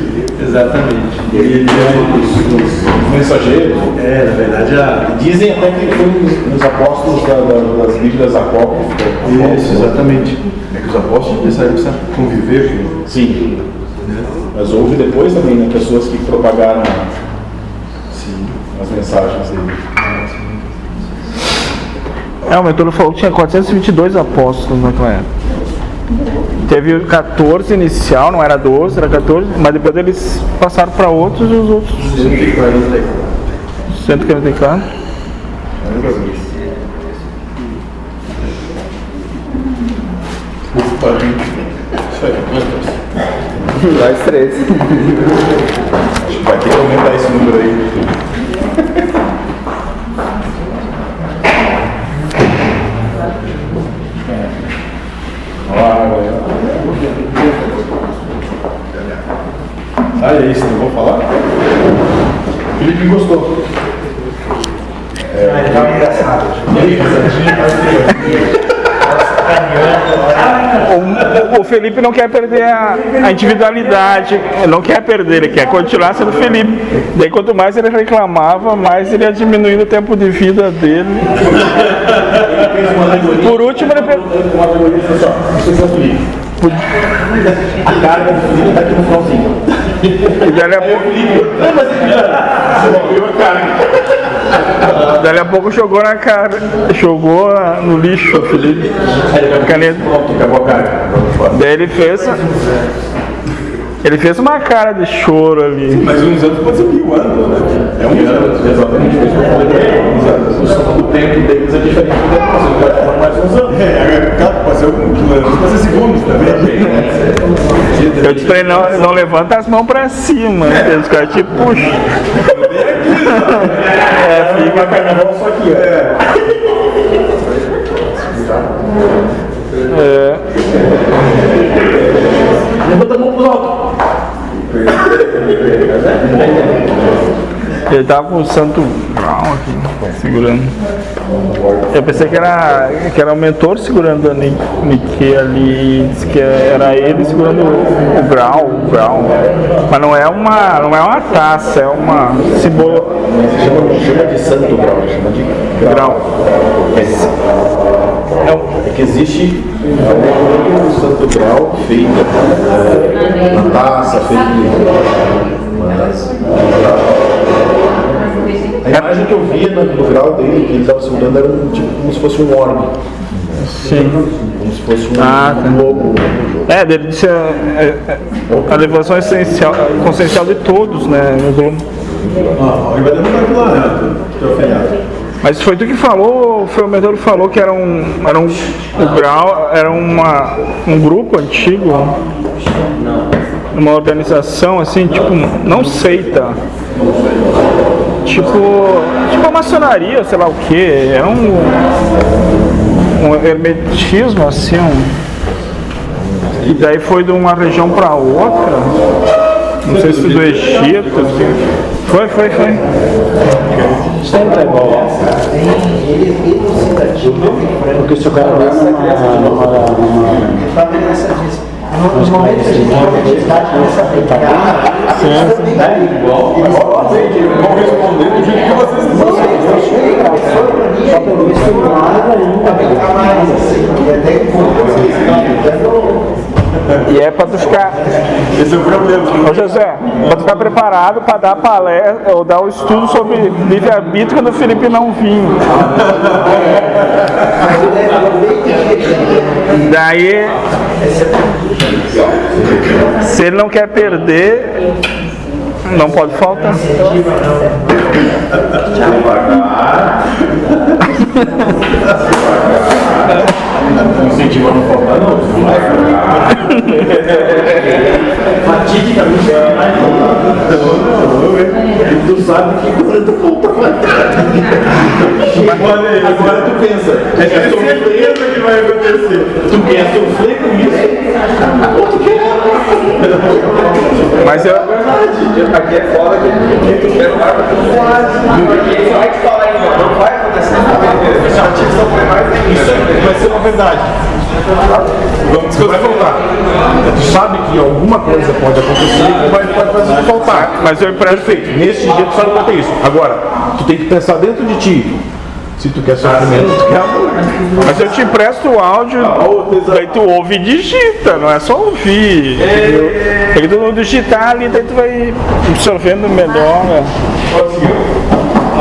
Exatamente. E ele é um dos, mensageiros. É, na verdade, a. Dizem até que foi um dos, apóstolos da- da- das Bíblias apócrifas. Isso, exatamente. É que os apóstolos começaram a conviver com. Sim. Mas houve depois também né, pessoas que propagaram. As mensagens dele. É, o mentor falou que tinha 422 apóstolos naquela época. Teve 14 inicial, não era 12, era 14, mas depois eles passaram para outros e os outros 144. Isso aí. Nós três. Acho que vai ter que aumentar esse número aí. Ah, é isso, não vou falar? Felipe gostou. Ele tava engraçado. O, o Felipe não quer perder a, a individualidade, ele não quer perder, ele quer continuar sendo Felipe. Daí quanto mais ele reclamava, mais ele ia diminuindo o tempo de vida dele. Por último, ele per- Uma alegoria assim, ó, vocês são Felipe. A carga do Felipe tá aqui no finalzinho. E dali a pouco, dali a pouco jogou na cara, jogou no lixo Felipe. Caneta. Daí ele fez. Ele fez uma cara de choro ali. Mas uns anos pode ser mil anos, né? É um ano, exatamente. Uns anos. O tempo deles é diferente do tempo nosso, vai mais uns anos. É, pode ser um anos, pode ser segundos também. Eu disse pra ele, não, não levanta as mãos pra cima. Os caras te puxam. É, fica. Fica carnaval só aqui, ó. É, Levanta a mão pro alto. Ele tava com o Santo Brown aqui, segurando. Eu pensei que era, que era o mentor segurando a Ni- Nike ali, disse que era ele segurando o, o grau, o grau. Mas não é uma, não é uma taça, é uma símbolo Chama, chama de santo grau, chama de grau. É, um- é que existe um santo grau feito eh, na taça, feito A imagem que eu via no, no grau dele, que ele estava segurando, era um, tipo, como se fosse um orbe, Sim. como se fosse um, Ah, tá. um lobo. É, ele disse é, é, a elevação essencial, consciencial de todos, né? no globo. Ah, ele vai demorar aquilo lá, né? Mas foi tu que falou, foi o mentor que falou que era um, era um, o grau, era uma, um grupo antigo, uma organização assim, tipo, não seita, tipo, tipo a maçonaria, sei lá o que, é um, um hermetismo assim, um, e daí foi de uma região para outra, não sei se do Egito, foi, foi, foi. Sempre é bom. Porque se o cara vai numa, numa. No- Nos momentos que a gente vai meditar, começa a pegar. né? Igual, vão responder do jeito que vocês estão. Só pelo isso tem mais ainda. E até que vocês tentando E é pra tu ficar. Esse é o problema. Ô José, pra tu ficar preparado pra dar palestra ou dar o estudo sobre livre-arbítrio quando o Felipe não vir. Daí, se ele não quer perder, não pode faltar. Incentiva a não faltar, não. Não vai vai faltar. E tu sabe que quando tu faltar, vai Agora tu pensa, é certeza que vai acontecer. Tu quer sofrer com isso? Ou tu quer? Mas eu, Aqui é foda que que tu quer. Porque ele vai te falar ainda, não vai acontecer. Sofrer ainda. Vai ser uma verdade. Vamos vai faltar. Tu sabe que alguma coisa pode acontecer e vai, pode fazer faltar. mas eu empresto. Perfeito. Nesse dia tu sabe que vai ter isso. Agora, tu tem que pensar dentro de ti. Se tu quer sofrimento, tu quer amor. Mas eu te empresto o áudio, daí tu ouve e digita, não é só ouvir. entendeu? Porque tu não digitar ali, daí tu vai absorvendo melhor. né?